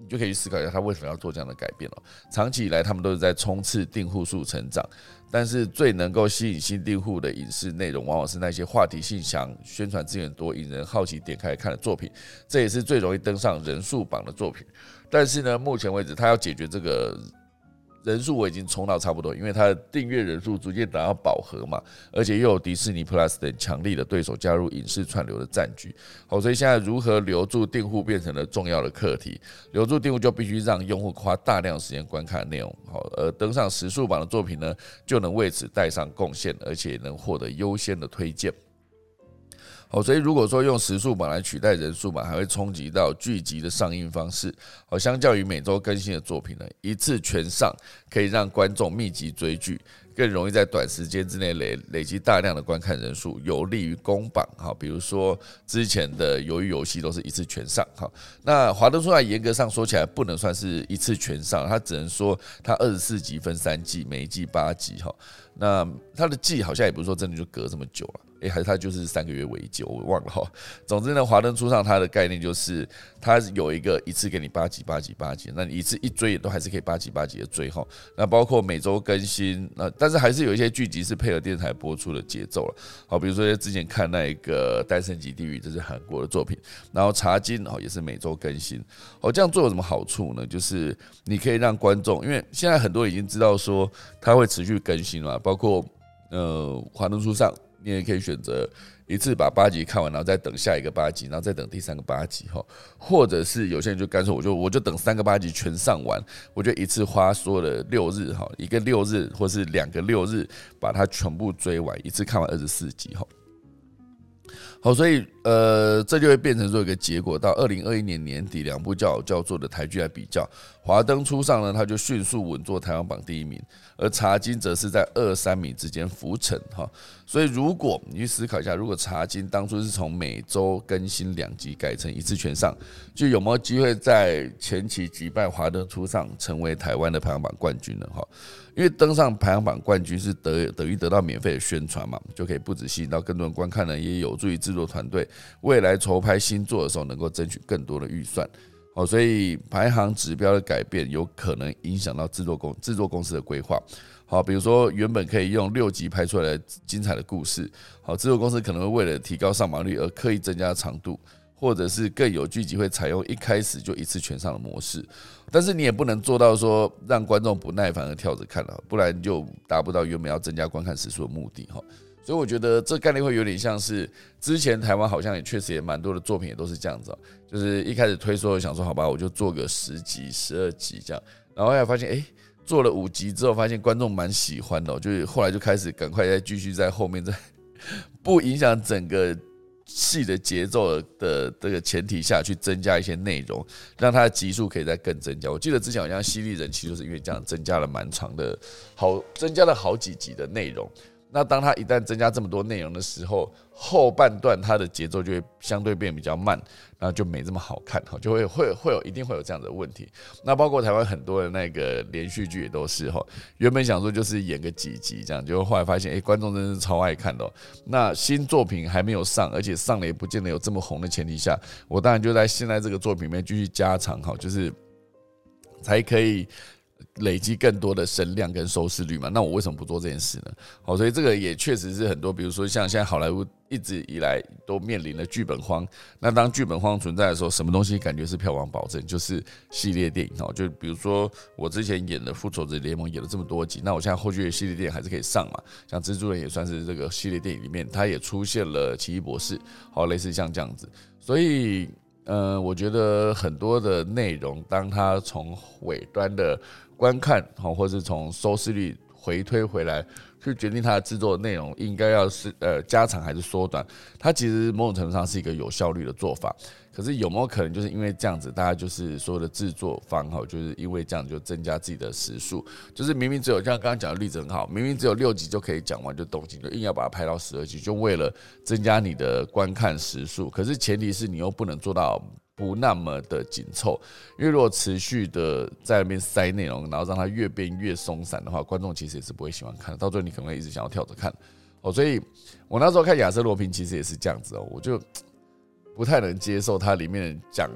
你就可以思考一下，他为什么要做这样的改变了。长期以来，他们都是在冲刺订户数成长，但是最能够吸引新订户的影视内容，往往是那些话题性强、宣传资源多、引人好奇点开看的作品，这也是最容易登上人数榜的作品。但是呢，目前为止，他要解决这个。人数我已经冲到差不多，因为它的订阅人数逐渐达到饱和嘛，而且又有迪士尼 Plus 等强力的对手加入影视串流的战局，好，所以现在如何留住订户变成了重要的课题。留住订户就必须让用户花大量时间观看内容，好，而登上时数榜的作品呢，就能为此带上贡献，而且能获得优先的推荐。哦，所以如果说用时数榜来取代人数榜，还会冲击到剧集的上映方式。好，相较于每周更新的作品呢，一次全上可以让观众密集追剧，更容易在短时间之内累累积大量的观看人数，有利于公榜。哈，比如说之前的鱿鱼游戏都是一次全上。哈，那华灯初上严格上说起来不能算是一次全上，它只能说它二十四集分三季，每一季八集。哈，那它的季好像也不是说真的就隔这么久了。诶，还是它就是三个月为久，我忘了哈。总之呢，华灯初上它的概念就是它有一个一次给你八集八集八集，那你一次一追也都还是可以八集八集的追哈。那包括每周更新，那但是还是有一些剧集是配合电台播出的节奏了。好，比如说之前看那一个《单身级地狱》，这是韩国的作品，然后《茶金》哦也是每周更新。哦，这样做有什么好处呢？就是你可以让观众，因为现在很多已经知道说它会持续更新了，包括呃华灯初上。你也可以选择一次把八集看完，然后再等下一个八集，然后再等第三个八集哈，或者是有些人就干脆我就我就等三个八集全上完，我就一次花所有的六日哈，一个六日或是两个六日把它全部追完，一次看完二十四集哈。好，所以呃，这就会变成做一个结果。到二零二一年年底，两部叫叫做的台剧来比较，《华灯初上》呢，它就迅速稳坐台湾榜第一名，而《茶金》则是在二三名之间浮沉哈。所以，如果你去思考一下，如果《茶金》当初是从每周更新两集改成一次全上，就有没有机会在前期击败《华灯初上》，成为台湾的排行榜冠军呢？哈。因为登上排行榜冠军是得等于得到免费的宣传嘛，就可以不止吸引到更多人观看呢，也有助于制作团队未来筹拍新作的时候能够争取更多的预算。哦，所以排行指标的改变有可能影响到制作公制作公司的规划。好，比如说原本可以用六集拍出来的精彩的故事，好，制作公司可能会为了提高上榜率而刻意增加长度。或者是更有剧集会采用一开始就一次全上的模式，但是你也不能做到说让观众不耐烦的跳着看了，不然就达不到原本要增加观看时数的目的哈。所以我觉得这概念会有点像是之前台湾好像也确实也蛮多的作品也都是这样子，就是一开始推说想说好吧，我就做个十集、十二集这样，然后后来发现哎，做了五集之后发现观众蛮喜欢的，就是后来就开始赶快再继续在后面再不影响整个。戏的节奏的这个前提下去增加一些内容，让它的集数可以再更增加。我记得之前好像犀利人其实就是因为这样增加了蛮长的，好增加了好几集的内容。那当它一旦增加这么多内容的时候，后半段它的节奏就会相对变比较慢，然后就没这么好看哈，就会会会有一定会有这样的问题。那包括台湾很多的那个连续剧也都是哈，原本想说就是演个几集这样，结果后来发现哎，观众真是超爱看的。那新作品还没有上，而且上了也不见得有这么红的前提下，我当然就在现在这个作品里面继续加长哈，就是才可以。累积更多的声量跟收视率嘛？那我为什么不做这件事呢？好，所以这个也确实是很多，比如说像现在好莱坞一直以来都面临了剧本荒。那当剧本荒存在的时候，什么东西感觉是票房保证？就是系列电影哦。就比如说我之前演的《复仇者联盟》演了这么多集，那我现在后续的系列电影还是可以上嘛？像蜘蛛人也算是这个系列电影里面，它也出现了奇异博士，好，类似像这样子。所以，呃，我觉得很多的内容，当它从尾端的观看好，或是从收视率回推回来，去决定它的制作内容应该要是呃加长还是缩短。它其实某种程度上是一个有效率的做法。可是有没有可能就是因为这样子，大家就是所有的制作方哈，就是因为这样就增加自己的时数，就是明明只有像刚刚讲的例子很好，明明只有六集就可以讲完就动情，就硬要把它拍到十二集，就为了增加你的观看时数。可是前提是你又不能做到。不那么的紧凑，因为如果持续的在那边塞内容，然后让它越变越松散的话，观众其实也是不会喜欢看的，到最后你可能会一直想要跳着看哦。所以我那时候看亚瑟罗平其实也是这样子哦，我就不太能接受它里面讲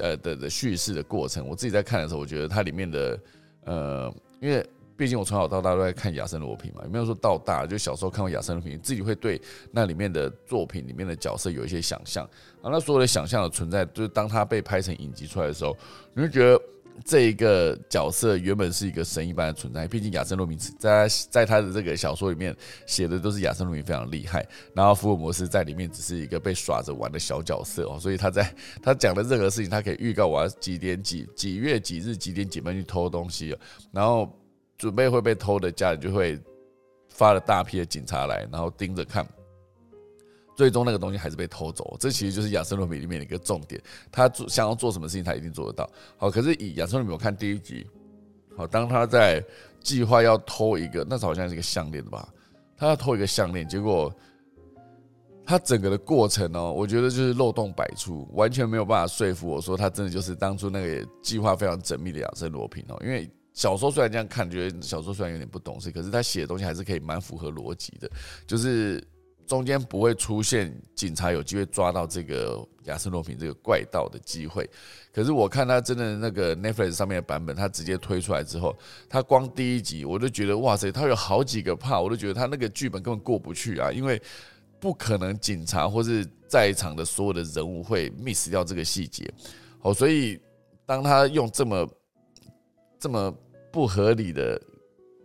呃的的叙事的过程。我自己在看的时候，我觉得它里面的呃，因为。毕竟我从小到大都在看亚森罗平嘛，也没有说到大，就小时候看过亚森罗平，自己会对那里面的作品里面的角色有一些想象啊。那所有的想象的存在，就是当他被拍成影集出来的时候，你会觉得这一个角色原本是一个神一般的存在。毕竟亚森罗平在在他的这个小说里面写的都是亚森罗平非常厉害，然后福尔摩斯在里面只是一个被耍着玩的小角色哦。所以他在他讲的任何事情，他可以预告我要几点几几月几日几点几分去偷东西，然后。准备会被偷的家人就会发了大批的警察来，然后盯着看，最终那个东西还是被偷走。这其实就是《亚瑟罗米》里面的一个重点。他做想要做什么事情，他一定做得到。好，可是以《亚瑟罗米》我看第一集，好，当他在计划要偷一个，那时候好像是一个项链吧，他要偷一个项链，结果他整个的过程呢，我觉得就是漏洞百出，完全没有办法说服我说他真的就是当初那个计划非常缜密的亚瑟罗平哦，因为。小说虽然这样看，觉得小说虽然有点不懂事，可是他写的东西还是可以蛮符合逻辑的，就是中间不会出现警察有机会抓到这个亚瑟诺平这个怪盗的机会。可是我看他真的那个 Netflix 上面的版本，他直接推出来之后，他光第一集我就觉得哇塞，他有好几个怕，我都觉得他那个剧本根本过不去啊，因为不可能警察或是在场的所有的人物会 miss 掉这个细节。哦，所以当他用这么这么不合理的。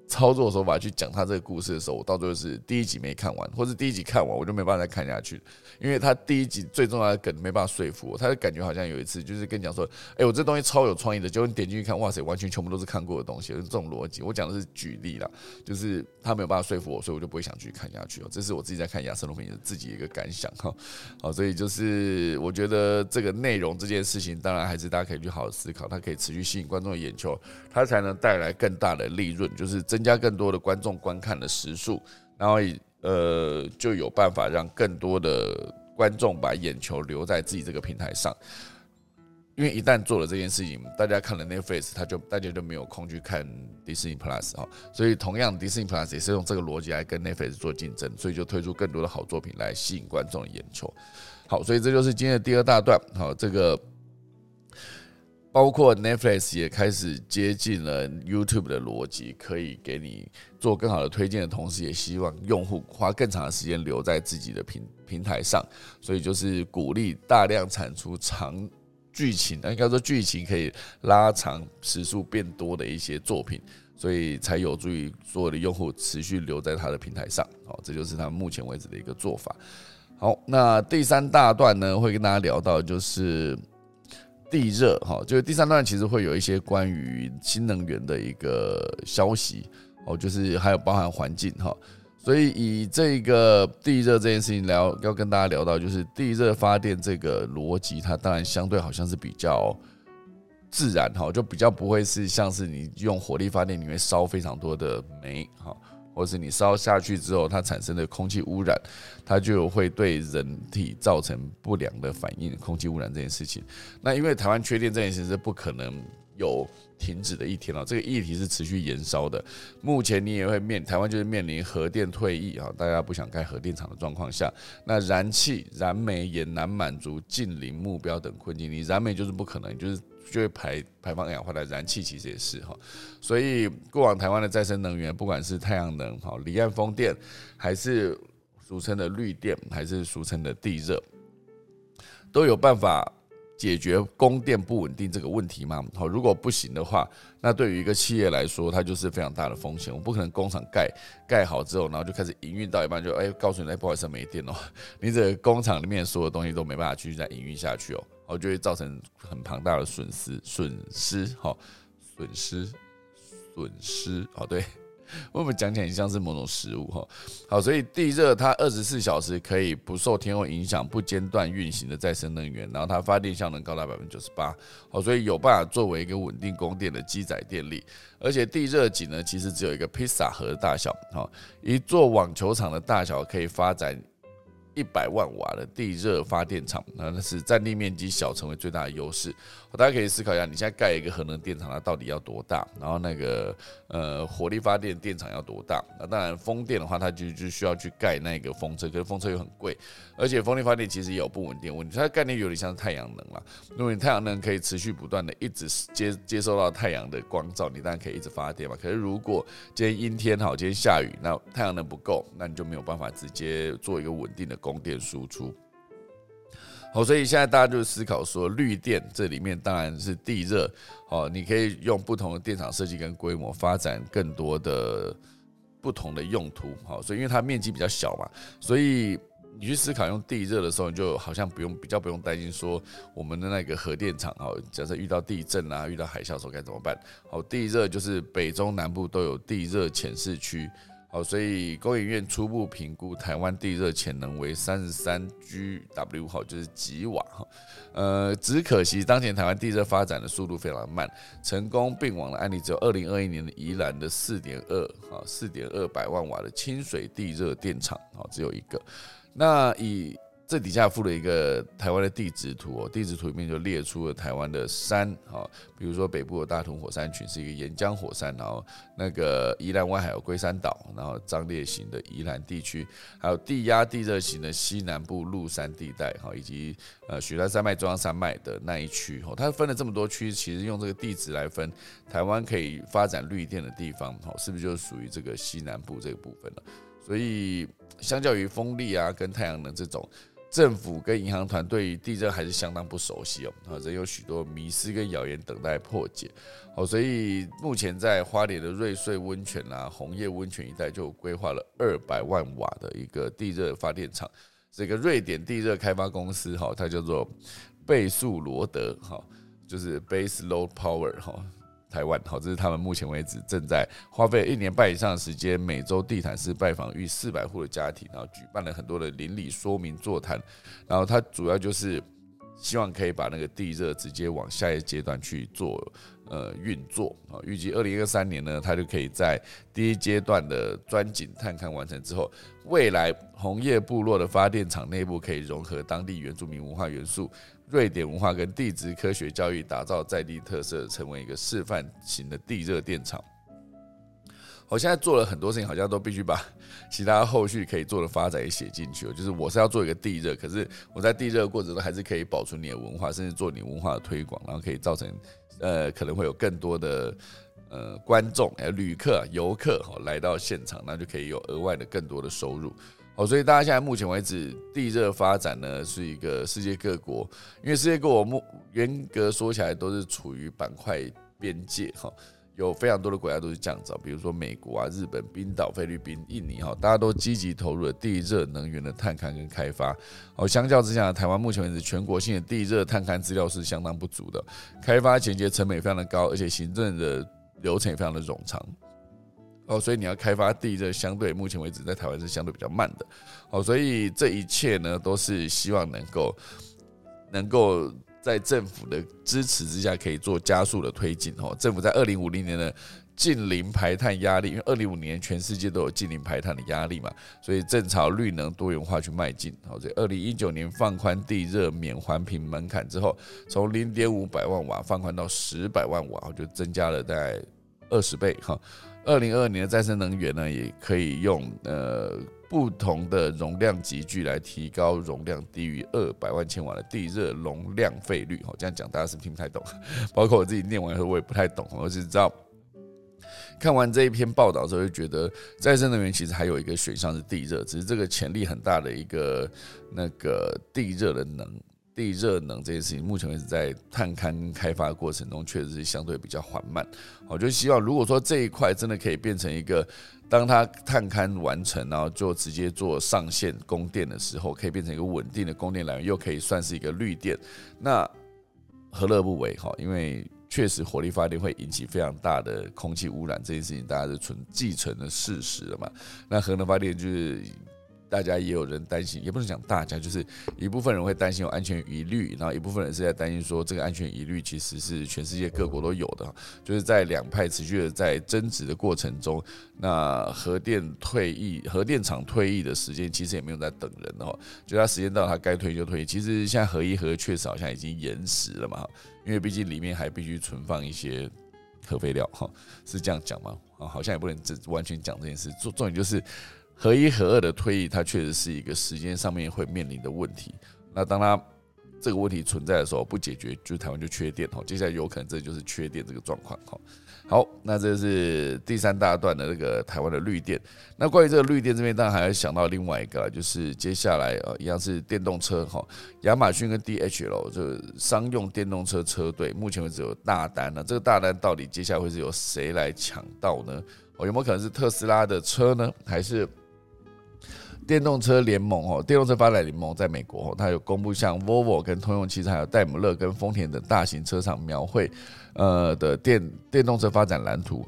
操作手法去讲他这个故事的时候，我到最后是第一集没看完，或是第一集看完我就没办法再看下去，因为他第一集最重要的梗没办法说服我，他的感觉好像有一次就是跟你讲说，哎，我这东西超有创意的，结果你点进去看，哇塞，完全全部都是看过的东西，这种逻辑。我讲的是举例啦，就是他没有办法说服我，所以我就不会想继续看下去哦。这是我自己在看《亚瑟罗平》的自己一个感想哈。好，所以就是我觉得这个内容这件事情，当然还是大家可以去好好思考，它可以持续吸引观众的眼球，它才能带来更大的利润，就是这增加更多的观众观看的时数，然后呃就有办法让更多的观众把眼球留在自己这个平台上。因为一旦做了这件事情，大家看了 Netflix，他就大家就没有空去看 Disney Plus 哈。所以同样，Disney Plus 也是用这个逻辑来跟 Netflix 做竞争，所以就推出更多的好作品来吸引观众的眼球。好，所以这就是今天的第二大段。好，这个。包括 Netflix 也开始接近了 YouTube 的逻辑，可以给你做更好的推荐的同时，也希望用户花更长的时间留在自己的平平台上，所以就是鼓励大量产出长剧情，应该说剧情可以拉长时速变多的一些作品，所以才有助于所有的用户持续留在他的平台上。好，这就是他目前为止的一个做法。好，那第三大段呢，会跟大家聊到就是。地热哈，就是第三段其实会有一些关于新能源的一个消息哦，就是还有包含环境哈，所以以这个地热这件事情聊，要跟大家聊到就是地热发电这个逻辑，它当然相对好像是比较自然哈，就比较不会是像是你用火力发电，你会烧非常多的煤哈。或是你烧下去之后，它产生的空气污染，它就会对人体造成不良的反应。空气污染这件事情，那因为台湾缺电这件事情是不可能有停止的一天了，这个议题是持续燃烧的。目前你也会面台湾就是面临核电退役啊，大家不想盖核电厂的状况下，那燃气燃煤也难满足近零目标等困境。你燃煤就是不可能，就是。就会排排放二氧化碳，燃气其实也是哈，所以过往台湾的再生能源，不管是太阳能、哈离岸风电，还是俗称的绿电，还是俗称的地热，都有办法解决供电不稳定这个问题吗？好，如果不行的话，那对于一个企业来说，它就是非常大的风险。我不可能工厂盖盖好之后，然后就开始营运到一半就哎告诉你，哎不好意思没电哦，你这工厂里面所有东西都没办法继续再营运下去哦。哦，就会造成很庞大的损失，损失，哈，损失，损失，哦，对，我们讲起来很像是某种食物，哈，好，所以地热它二十四小时可以不受天候影响、不间断运行的再生能源，然后它发电效能高达百分之九十八，好，所以有办法作为一个稳定供电的机载电力，而且地热井呢，其实只有一个披萨盒的大小，哈，一座网球场的大小可以发展。一百万瓦的地热发电厂，那那是占地面积小，成为最大的优势。大家可以思考一下，你现在盖一个核能电厂，它到底要多大？然后那个呃火力发电电厂要多大？那当然风电的话，它就就需要去盖那个风车，可是风车又很贵，而且风力发电其实也有不稳定问题。它的概念有点像是太阳能了。如果你太阳能可以持续不断的一直接接收到太阳的光照，你当然可以一直发电嘛。可是如果今天阴天好，今天下雨，那太阳能不够，那你就没有办法直接做一个稳定的供供电输出。好，所以现在大家就思考说，绿电这里面当然是地热，哦，你可以用不同的电厂设计跟规模发展更多的不同的用途。好，所以因为它面积比较小嘛，所以你去思考用地热的时候，你就好像不用比较不用担心说我们的那个核电厂，哦，假设遇到地震啊，遇到海啸时候该怎么办？好，地热就是北中南部都有地热潜势区。好，所以工研院初步评估台湾地热潜能为三十三 GW，好，就是吉瓦哈。呃，只可惜当前台湾地热发展的速度非常慢，成功并网的案例只有二零二一年的宜兰的四点二，哈，四点二百万瓦的清水地热电厂，好，只有一个。那以这底下附了一个台湾的地质图哦，地质图里面就列出了台湾的山啊，比如说北部的大屯火山群是一个岩浆火山，然后那个宜兰外海有龟山岛，然后张裂型的宜兰地区，还有地压地热型的西南部鹿山地带哈，以及呃雪山山脉中央山脉的那一区哦，它分了这么多区，其实用这个地质来分，台湾可以发展绿电的地方哦，是不是就属于这个西南部这个部分了？所以相较于风力啊跟太阳能这种。政府跟银行团对地热还是相当不熟悉哦，啊，仍有许多迷思跟谣言等待破解。好，所以目前在花莲的瑞穗温泉啊、红叶温泉一带就规划了二百万瓦的一个地热发电厂，这个瑞典地热开发公司哈，它叫做贝素罗德哈，就是 Base Load Power 哈。台湾好，这是他们目前为止正在花费一年半以上的时间，每周地毯式拜访逾四百户的家庭，然后举办了很多的邻里说明座谈，然后他主要就是希望可以把那个地热直接往下一阶段去做呃运作啊，预计二零二三年呢，他就可以在第一阶段的钻井探勘完成之后，未来红叶部落的发电厂内部可以融合当地原住民文化元素。瑞典文化跟地质科学教育，打造在地特色，成为一个示范型的地热电厂。我现在做了很多事情，好像都必须把 其他后续可以做的发展也写进去。就是我是要做一个地热，可是我在地热过程中还是可以保存你的文化，甚至做你文化的推广，然后可以造成呃可能会有更多的呃观众、有旅客、游客哈来到现场，那就可以有额外的更多的收入。好，所以大家现在目前为止地热发展呢是一个世界各国，因为世界各国目严格说起来都是处于板块边界哈。有非常多的国家都是这样子，比如说美国啊、日本、冰岛、菲律宾、印尼哈，大家都积极投入了地热能源的探勘跟开发。哦，相较之下，台湾目前为止全国性的地热探勘资料是相当不足的，开发前期成本也非常的高，而且行政的流程也非常的冗长。哦，所以你要开发地热，相对目前为止在台湾是相对比较慢的。哦，所以这一切呢，都是希望能够能够。在政府的支持之下，可以做加速的推进。哦，政府在二零五零年的近零排碳压力，因为二零五年全世界都有近零排碳的压力嘛，所以正朝绿能多元化去迈进。好，在二零一九年放宽地热免环评门槛之后，从零点五百万瓦放宽到十百万瓦，就增加了大概二十倍。哈，二零二二年的再生能源呢，也可以用呃。不同的容量集聚来提高容量低于二百万千瓦的地热容量费率。哦，这样讲大家是听不太懂，包括我自己念完后我也不太懂。我只知道看完这一篇报道之后，就觉得再生能源其实还有一个选项是地热，只是这个潜力很大的一个那个地热的能。地热能这件事情，目前为止在探勘开发过程中，确实是相对比较缓慢。我就希望，如果说这一块真的可以变成一个，当它探勘完成，然后就直接做上线供电的时候，可以变成一个稳定的供电来源，又可以算是一个绿电，那何乐不为？哈，因为确实火力发电会引起非常大的空气污染，这件事情大家是存继承的事实了嘛。那核能发电就是。大家也有人担心，也不能讲大家，就是一部分人会担心有安全疑虑，然后一部分人是在担心说这个安全疑虑其实是全世界各国都有的，就是在两派持续的在争执的过程中，那核电退役，核电厂退役的时间其实也没有在等人哦，就它时间到，它该退就退。其实现在核一核确实好像已经延时了嘛，因为毕竟里面还必须存放一些核废料哈，是这样讲吗？啊，好像也不能这完全讲这件事，重重点就是。合一合二的推移，它确实是一个时间上面会面临的问题。那当它这个问题存在的时候，不解决，就台湾就缺电哈。接下来有可能这就是缺电这个状况哈。好，那这是第三大段的那个台湾的绿电。那关于这个绿电这边，当然还要想到另外一个，就是接下来呃一样是电动车哈。亚马逊跟 DHL 就商用电动车车队，目前为止有大单呢。这个大单到底接下来会是由谁来抢到呢？哦，有没有可能是特斯拉的车呢？还是？电动车联盟哦，电动车发展联盟在美国哦，它有公布像 Volvo 跟通用汽车，还有戴姆勒跟丰田等大型车厂描绘呃的电电动车发展蓝图，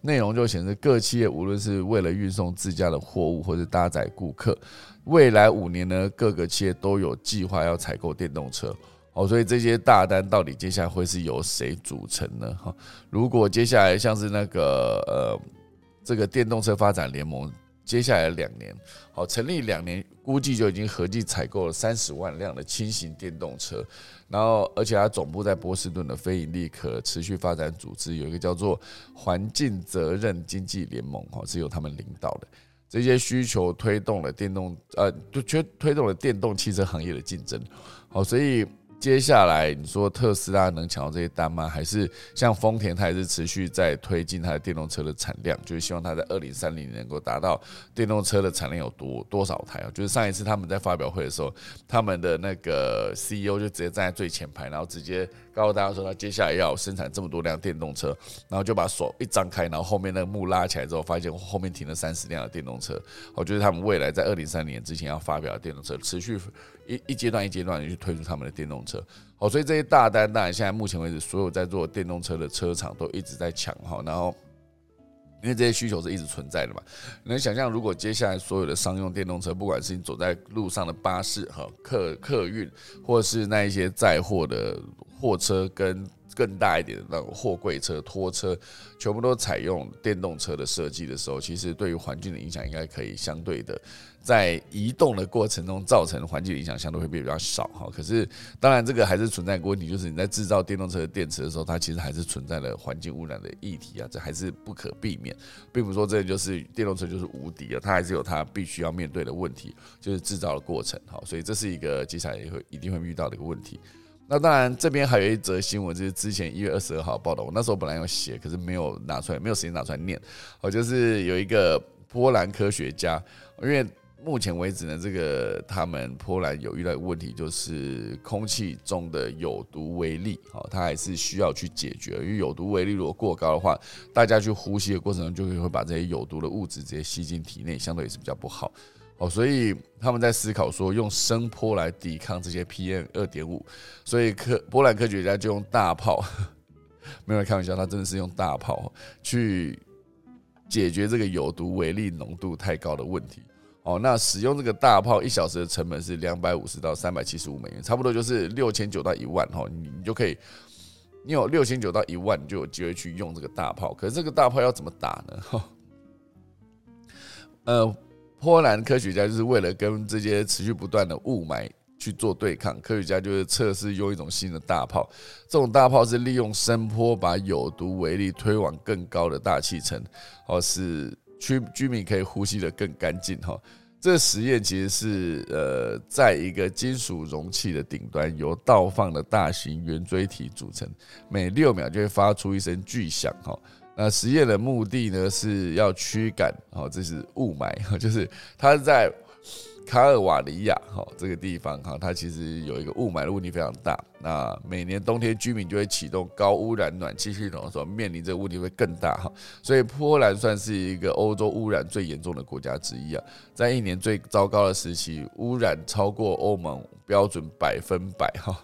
内容就显示各企业无论是为了运送自家的货物或者搭载顾客，未来五年呢，各个企业都有计划要采购电动车哦，所以这些大单到底接下来会是由谁组成呢？哈，如果接下来像是那个呃这个电动车发展联盟。接下来两年，好，成立两年，估计就已经合计采购了三十万辆的轻型电动车，然后，而且它总部在波士顿的非盈利可持续发展组织有一个叫做环境责任经济联盟，哈，是由他们领导的。这些需求推动了电动，呃，就推推动了电动汽车行业的竞争，好，所以。接下来你说特斯拉能抢到这些单吗？还是像丰田，它也是持续在推进它的电动车的产量，就是希望它在二零三零年能够达到电动车的产量有多多少台啊？就是上一次他们在发表会的时候，他们的那个 CEO 就直接站在最前排，然后直接告诉大家说，他接下来要生产这么多辆电动车，然后就把手一张开，然后后面那个幕拉起来之后，发现后面停了三十辆的电动车。我觉得他们未来在二零三零年之前要发表的电动车，持续。一一阶段一阶段的去推出他们的电动车，好，所以这些大单当然现在目前为止，所有在做电动车的车厂都一直在抢哈，然后因为这些需求是一直存在的嘛，能想象如果接下来所有的商用电动车，不管是你走在路上的巴士哈客客运，或是那一些载货的货车跟更大一点的那种货柜车、拖车，全部都采用电动车的设计的时候，其实对于环境的影响应该可以相对的，在移动的过程中造成环境影响相对会比较少哈。可是当然这个还是存在一个问题，就是你在制造电动车的电池的时候，它其实还是存在了环境污染的议题啊，这还是不可避免，并不是说这就是电动车就是无敌啊，它还是有它必须要面对的问题，就是制造的过程哈。所以这是一个接下来也会一定会遇到的一个问题。那当然，这边还有一则新闻，就是之前一月二十二号报道，我那时候本来要写，可是没有拿出来，没有时间拿出来念。哦，就是有一个波兰科学家，因为目前为止呢，这个他们波兰有遇到一个问题，就是空气中的有毒微粒，哦，它还是需要去解决，因为有毒微粒如果过高的话，大家去呼吸的过程中就会会把这些有毒的物质直接吸进体内，相对也是比较不好。哦，所以他们在思考说用声波来抵抗这些 PM 二点五，所以科波兰科学家就用大炮，没有开玩笑，他真的是用大炮去解决这个有毒微粒浓度太高的问题。哦，那使用这个大炮一小时的成本是两百五十到三百七十五美元，差不多就是六千九到一万哈，你你就可以，你有六千九到一万，你就有机会去用这个大炮。可是这个大炮要怎么打呢？哈，呃。波兰科学家就是为了跟这些持续不断的雾霾去做对抗，科学家就是测试用一种新的大炮，这种大炮是利用声波把有毒微粒推往更高的大气层，哦，使居居民可以呼吸的更干净哈。这实验其实是呃，在一个金属容器的顶端，由倒放的大型圆锥体组成，每六秒就会发出一声巨响哈。那实验的目的呢，是要驱赶好，这是雾霾哈，就是它在卡尔瓦尼亚哈这个地方哈，它其实有一个雾霾的问题非常大。那每年冬天居民就会启动高污染暖气系统的时候，面临这个问题会更大哈。所以波兰算是一个欧洲污染最严重的国家之一啊，在一年最糟糕的时期，污染超过欧盟标准百分百哈。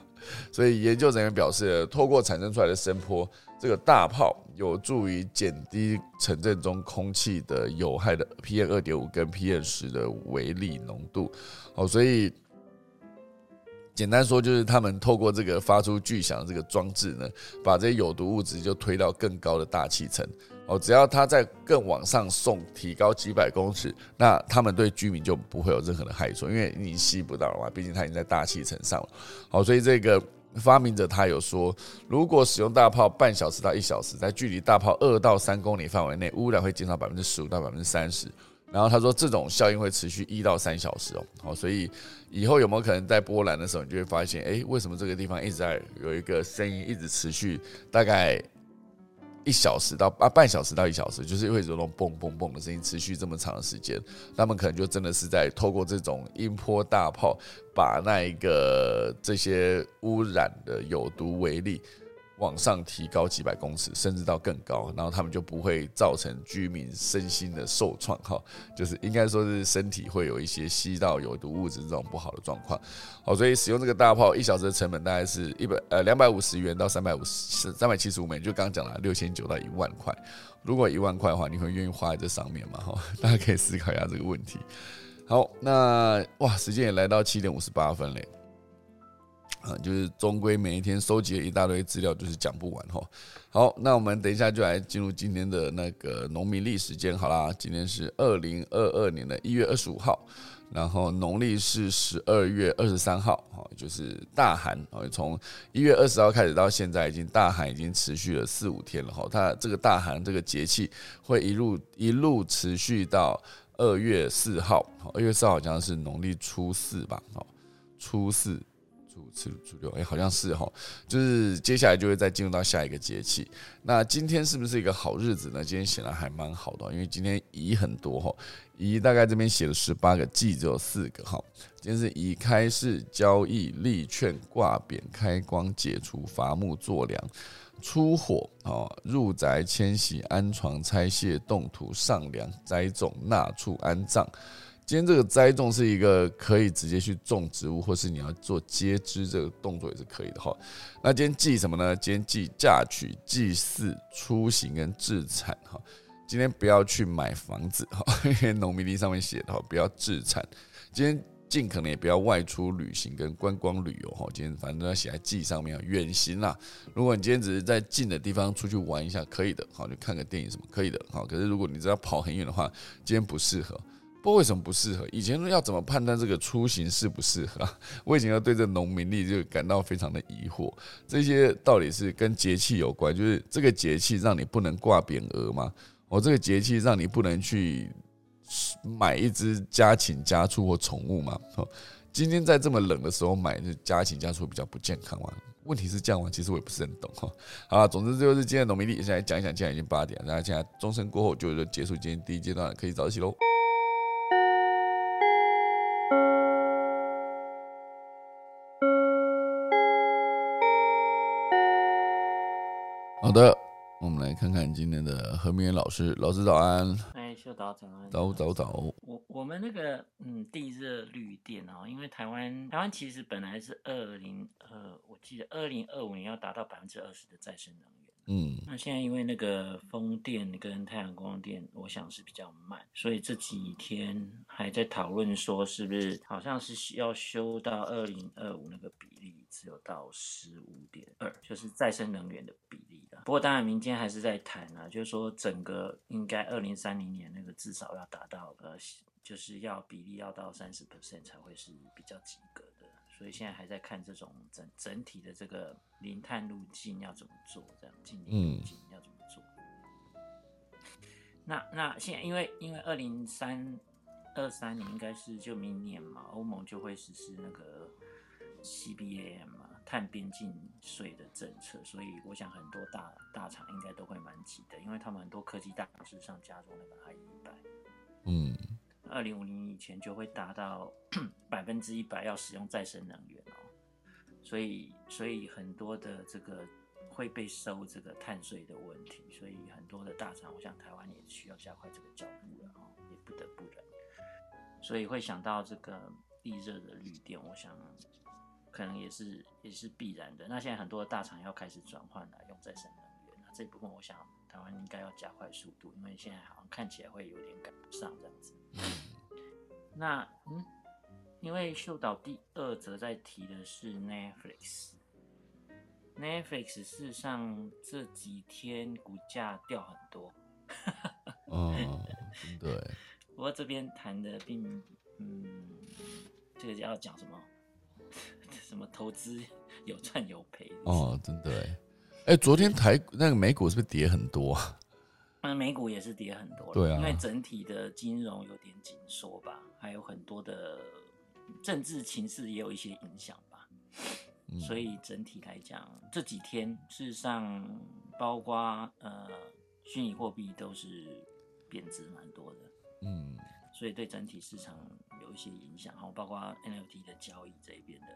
所以研究人员表示，透过产生出来的声波。这个大炮有助于减低城镇中空气的有害的 PM 二点五跟 PM 十的微粒浓度，哦，所以简单说就是他们透过这个发出巨响的这个装置呢，把这些有毒物质就推到更高的大气层，哦，只要它在更往上送，提高几百公尺，那他们对居民就不会有任何的害处，因为你吸不到了嘛，毕竟它已经在大气层上了，好，所以这个。发明者他有说，如果使用大炮半小时到一小时，在距离大炮二到三公里范围内，污染会减少百分之十五到百分之三十。然后他说，这种效应会持续一到三小时哦。好，所以以后有没有可能在波兰的时候，你就会发现，哎，为什么这个地方一直在有一个声音一直持续，大概。一小时到啊半小时到一小时，就是会有那种嘣嘣嘣的声音，持续这么长的时间，他们可能就真的是在透过这种音波大炮，把那一个这些污染的有毒微粒。往上提高几百公尺，甚至到更高，然后他们就不会造成居民身心的受创，哈，就是应该说是身体会有一些吸到有毒物质这种不好的状况，好，所以使用这个大炮一小时的成本大概是一百呃两百五十元到三百五十三百七十五美元，就刚刚讲了六千九到一万块，如果一万块的话，你会愿意花在这上面吗？哈，大家可以思考一下这个问题。好，那哇，时间也来到七点五十八分嘞。啊，就是终归每一天收集了一大堆资料，就是讲不完哈。好，那我们等一下就来进入今天的那个农民历时间，好啦，今天是二零二二年的一月二十五号，然后农历是十二月二十三号，哈，就是大寒啊，从一月二十号开始到现在，已经大寒已经持续了四五天了哈。它这个大寒这个节气会一路一路持续到二月四号，二月四号好像是农历初四吧，好，初四。初初六，哎，好像是哈，就是接下来就会再进入到下一个节气。那今天是不是一个好日子呢？今天显然还蛮好的，因为今天乙很多哈，乙大概这边写了十八个，季只有四个哈。今天是乙开市交易、立券、挂匾、开光、解除伐木、做粮、出火啊、入宅、迁徙、安床、拆卸、动土、上梁、栽种、纳畜、安葬。今天这个栽种是一个可以直接去种植物，或是你要做接枝这个动作也是可以的哈。那今天忌什么呢？今天忌嫁娶、祭祀、出行跟置产哈。今天不要去买房子哈，因为农民历上面写的哈，不要置产。今天尽可能也不要外出旅行跟观光旅游哈。今天反正都要写在记上面，远行啦。如果你今天只是在近的地方出去玩一下，可以的，好，就看个电影什么可以的，好。可是如果你知道跑很远的话，今天不适合。不知道为什么不适合？以前要怎么判断这个出行适不适合？我以前要对这农民历就感到非常的疑惑。这些到底是跟节气有关？就是这个节气让你不能挂匾额吗？我这个节气让你不能去买一只家禽家畜或宠物吗？哦，今天在这么冷的时候买这家禽家畜比较不健康吗？问题是这样吗？其实我也不是很懂哈。好，总之这就是今天的农民历，现在讲一讲。现在已经八点，大家现在钟声过后就是结束今天第一阶段，可以早起喽。好的，我们来看看今天的何明远老师，老师早安。哎，秀导早安。早早早。我我们那个嗯地热绿电哦，因为台湾台湾其实本来是二零呃，我记得二零二五年要达到百分之二十的再生能源。嗯，那现在因为那个风电跟太阳光电，我想是比较慢，所以这几天还在讨论说，是不是好像是要修到二零二五那个比例只有到十五点二，就是再生能源的比。不过当然民间还是在谈啊，就是说整个应该二零三零年那个至少要达到呃，就是要比例要到三十 percent 才会是比较及格的。所以现在还在看这种整整体的这个零碳路径要怎么做，这样净零路径要怎么做？那那现在因为因为二零三二三年应该是就明年嘛，欧盟就会实施那个 CBAM 嘛碳边境税的政策，所以我想很多大大厂应该都会蛮急的，因为他们很多科技大厂是上加入那个 I 一百，嗯。二零五零以前就会达到 百分之一百要使用再生能源哦，所以所以很多的这个会被收这个碳税的问题，所以很多的大厂，我想台湾也需要加快这个脚步了哦，也不得不然，所以会想到这个地热的绿电，我想可能也是也是必然的。那现在很多的大厂要开始转换来用再生能源，那这部分我想台湾应该要加快速度，因为现在好像看起来会有点赶不上这样子。那嗯，因为秀导第二则在提的是 Netflix，Netflix 事实上这几天股价掉很多，哦，对。不过这边谈的并嗯，这个要讲什么？什么投资有赚有赔？哦，真的哎，昨天台那个美股是不是跌很多？那 美股也是跌很多了，对啊，因为整体的金融有点紧缩吧，还有很多的政治情势也有一些影响吧，所以整体来讲，这几天事实上包括呃虚拟货币都是贬值蛮多的，嗯，所以对整体市场有一些影响，然后包括 NFT 的交易这一边的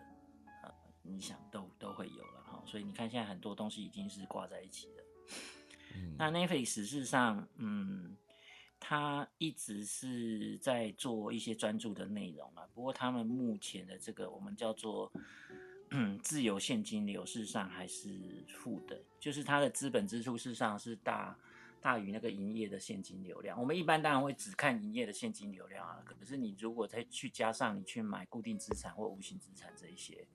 呃影响都都会有了哈，所以你看现在很多东西已经是挂在一起的。那 Netflix 事实上，嗯，他一直是在做一些专注的内容啊。不过他们目前的这个我们叫做嗯自由现金流，事实上还是负的，就是它的资本支出事实上是大大于那个营业的现金流量。我们一般当然会只看营业的现金流量啊，可是你如果再去加上你去买固定资产或无形资产这一些，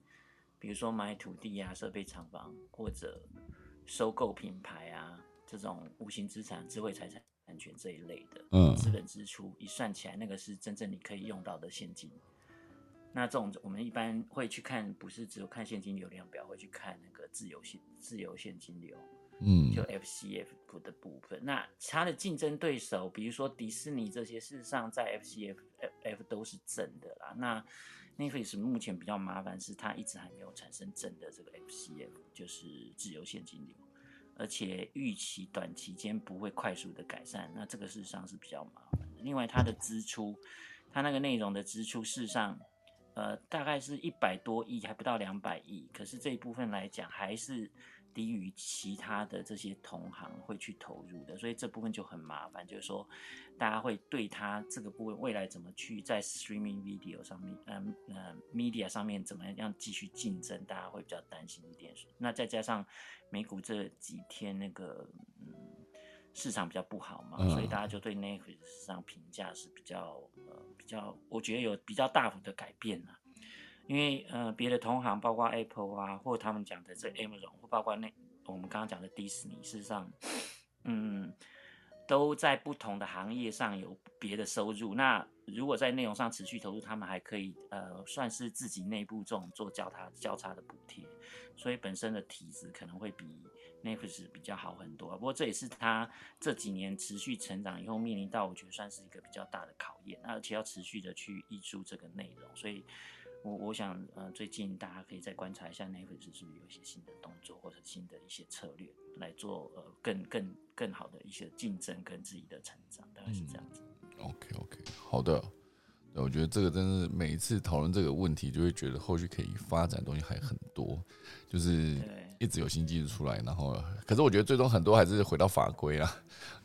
比如说买土地啊、设备厂房或者收购品牌啊。这种无形资产、智慧财产权这一类的，嗯，资本支出一算起来，那个是真正你可以用到的现金。那这种我们一般会去看，不是只有看现金流量表，会去看那个自由现自由现金流，嗯，就 FCF 的部分。那它的竞争对手，比如说迪士尼这些，事实上在 FCF F 都是正的啦。那 Netflix 目前比较麻烦是，它一直还没有产生正的这个 FCF，就是自由现金流。而且预期短期间不会快速的改善，那这个事实上是比较麻烦的。另外，它的支出，它那个内容的支出，事实上，呃，大概是一百多亿，还不到两百亿。可是这一部分来讲，还是。低于其他的这些同行会去投入的，所以这部分就很麻烦。就是说，大家会对它这个部分未来怎么去在 streaming video 上面，嗯呃 media 上面怎么样继续竞争，大家会比较担心一点。那再加上美股这几天那个嗯市场比较不好嘛，所以大家就对 Netflix 上评价是比较呃比较，我觉得有比较大幅的改变啊。因为呃别的同行，包括 Apple 啊，或他们讲的这 Amazon，或包括那我们刚刚讲的迪士尼，事实上，嗯，都在不同的行业上有别的收入。那如果在内容上持续投入，他们还可以呃算是自己内部这种做交叉交叉的补贴，所以本身的体质可能会比。奈夫斯比较好很多，不过这也是他这几年持续成长以后面临到，我觉得算是一个比较大的考验，那而且要持续的去译出这个内容，所以，我我想，呃，最近大家可以再观察一下 Netflix 是不是有一些新的动作或者新的一些策略来做，呃，更更更好的一些竞争跟自己的成长，大概是这样子。OK OK，好的。我觉得这个真是每一次讨论这个问题，就会觉得后续可以发展的东西还很多，就是一直有新技术出来。然后，可是我觉得最终很多还是回到法规啊，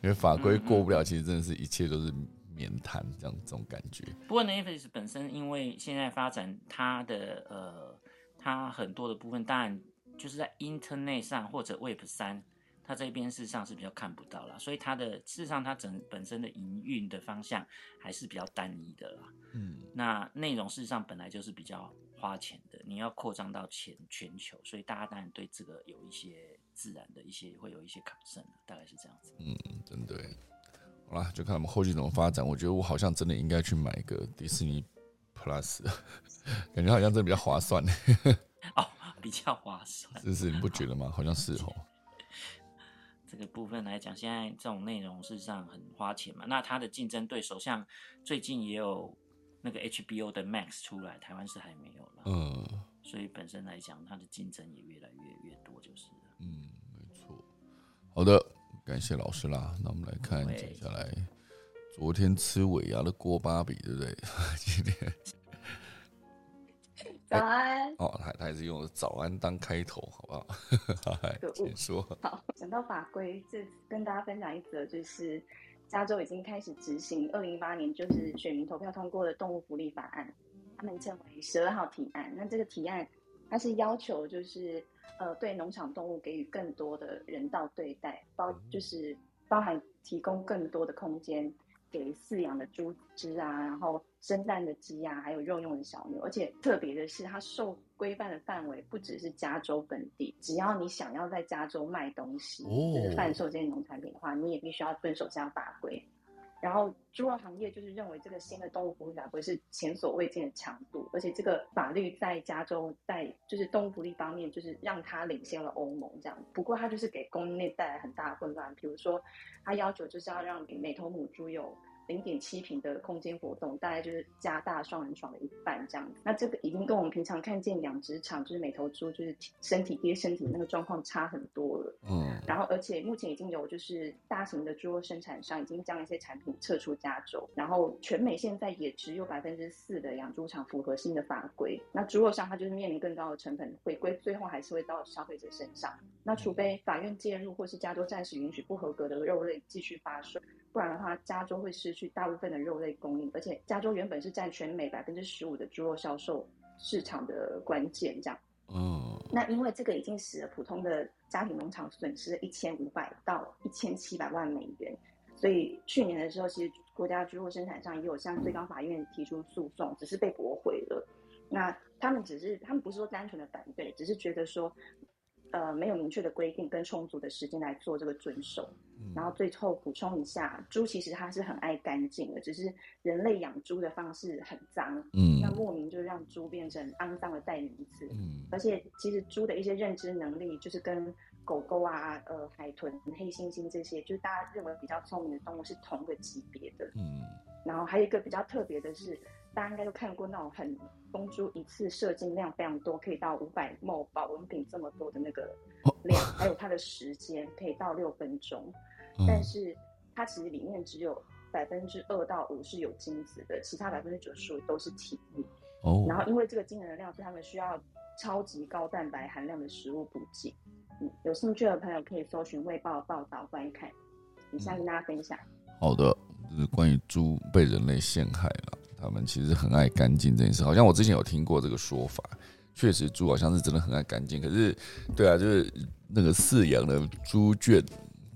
因为法规过不了，其实真的是一切都是免谈这样这种感觉。不过，Netflix 本身因为现在发展它的呃，它很多的部分，当然就是在 Internet 上或者 Web 三。它这边事实上是比较看不到啦，所以它的事实上它整本身的营运的方向还是比较单一的啦。嗯，那内容事实上本来就是比较花钱的，你要扩张到全全球，所以大家当然对这个有一些自然的一些会有一些考证，大概是这样子。嗯，真的。好啦，就看我们后续怎么发展。我觉得我好像真的应该去买一个迪士尼 Plus，感觉好像真的比较划算。哦，比较划算，是是，你不觉得吗？好像是哦。这个部分来讲，现在这种内容事实上很花钱嘛。那它的竞争对手，像最近也有那个 HBO 的 Max 出来，台湾是还没有了。嗯，所以本身来讲，它的竞争也越来越越多，就是。嗯，没错。好的，感谢老师啦。那我们来看接下来，昨天吃尾牙的郭芭比，对不对？今天。早安哦，他他还是用早安当开头，好不好？请说。好，讲到法规，这跟大家分享一则，就是加州已经开始执行二零一八年就是选民投票通过的动物福利法案，他们称为十二号提案。那这个提案，它是要求就是呃对农场动物给予更多的人道对待，包就是包含提供更多的空间。给饲养的猪只啊，然后生蛋的鸡啊，还有肉用的小牛，而且特别的是，它受规范的范围不只是加州本地，只要你想要在加州卖东西，就是贩售这些农产品的话，你也必须要遵守这样法规。然后猪肉行业就是认为这个新的动物福利法规是前所未见的强度，而且这个法律在加州在就是动物福利方面就是让它领先了欧盟这样。不过它就是给供应链带来很大的混乱，比如说它要求就是要让每头母猪有。零点七平的空间活动，大概就是加大双人床的一半这样子。那这个已经跟我们平常看见养殖场，就是每头猪就是身体贴身体那个状况差很多了。嗯。然后，而且目前已经有就是大型的猪肉生产商已经将一些产品撤出加州。然后，全美现在也只有百分之四的养猪场符合新的法规。那猪肉商它就是面临更高的成本回归，最后还是会到消费者身上。那除非法院介入，或是加州暂时允许不合格的肉类继续发售。不然的话，加州会失去大部分的肉类供应，而且加州原本是占全美百分之十五的猪肉销售市场的关键，这样。嗯。那因为这个已经使得普通的家庭农场损失了一千五百到一千七百万美元，所以去年的时候，其实国家猪肉生产商也有向最高法院提出诉讼，只是被驳回了。那他们只是，他们不是说单纯的反对，只是觉得说。呃，没有明确的规定跟充足的时间来做这个遵守。然后最后补充一下，猪其实它是很爱干净的，只是人类养猪的方式很脏。嗯，那莫名就让猪变成肮脏的代名词。嗯，而且其实猪的一些认知能力，就是跟狗狗啊、呃海豚、黑猩猩这些，就是大家认为比较聪明的动物是同个级别的。嗯，然后还有一个比较特别的是。大家应该都看过那种很公猪一次射精量非常多，可以到五百毫保温瓶这么多的那个量，还有它的时间可以到六分钟，但是它其实里面只有百分之二到五是有精子的，其他百分之九十五都是体液。哦。然后因为这个惊人的量，所以他们需要超级高蛋白含量的食物补给。嗯，有兴趣的朋友可以搜寻《卫报》报道观看。以下跟大家分享。好的，就是关于猪被人类陷害了。他们其实很爱干净这件事，好像我之前有听过这个说法。确实，猪好像是真的很爱干净。可是，对啊，就是那个饲养的猪圈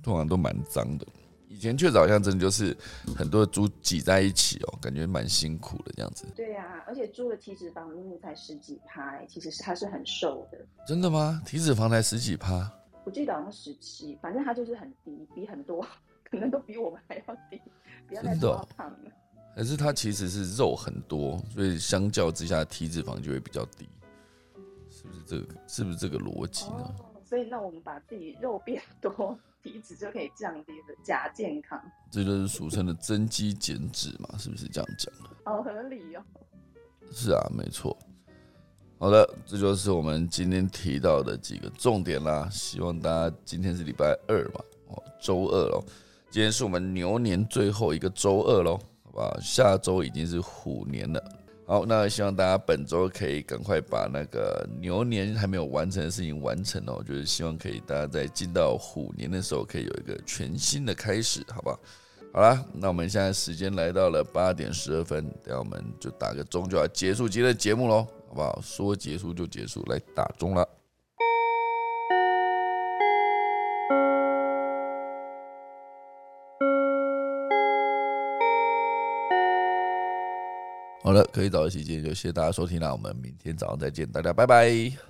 通常都蛮脏的。以前确实好像真的就是很多猪挤在一起哦，感觉蛮辛苦的这样子。对呀、而且猪的体脂肪明明才十几趴、欸，其实是它是很瘦的。真的吗？体脂肪才十几趴？我记得好像十七，反正它就是很低，比很多 可能都比我们还要低，不要再真的哦说它胖了。还是它其实是肉很多，所以相较之下体脂肪就会比较低？是不是这个？是不是这个逻辑呢？哦，所以那我们把自己肉变多，体脂就可以降低的，假健康，这就是俗称的增肌减脂嘛？是不是这样讲？好合理哦。是啊，没错。好的，这就是我们今天提到的几个重点啦。希望大家今天是礼拜二嘛，哦，周二喽。今天是我们牛年最后一个周二喽，啊？下周已经是虎年了。好，那希望大家本周可以赶快把那个牛年还没有完成的事情完成哦。就是希望可以大家在进到虎年的时候，可以有一个全新的开始，好吧？好啦，那我们现在时间来到了八点十二分，等下我们就打个钟就要结束今天的节目喽，好不好？说结束就结束，来打钟了。好了，可以早一起见，就谢谢大家收听啦，我们明天早上再见，大家拜拜。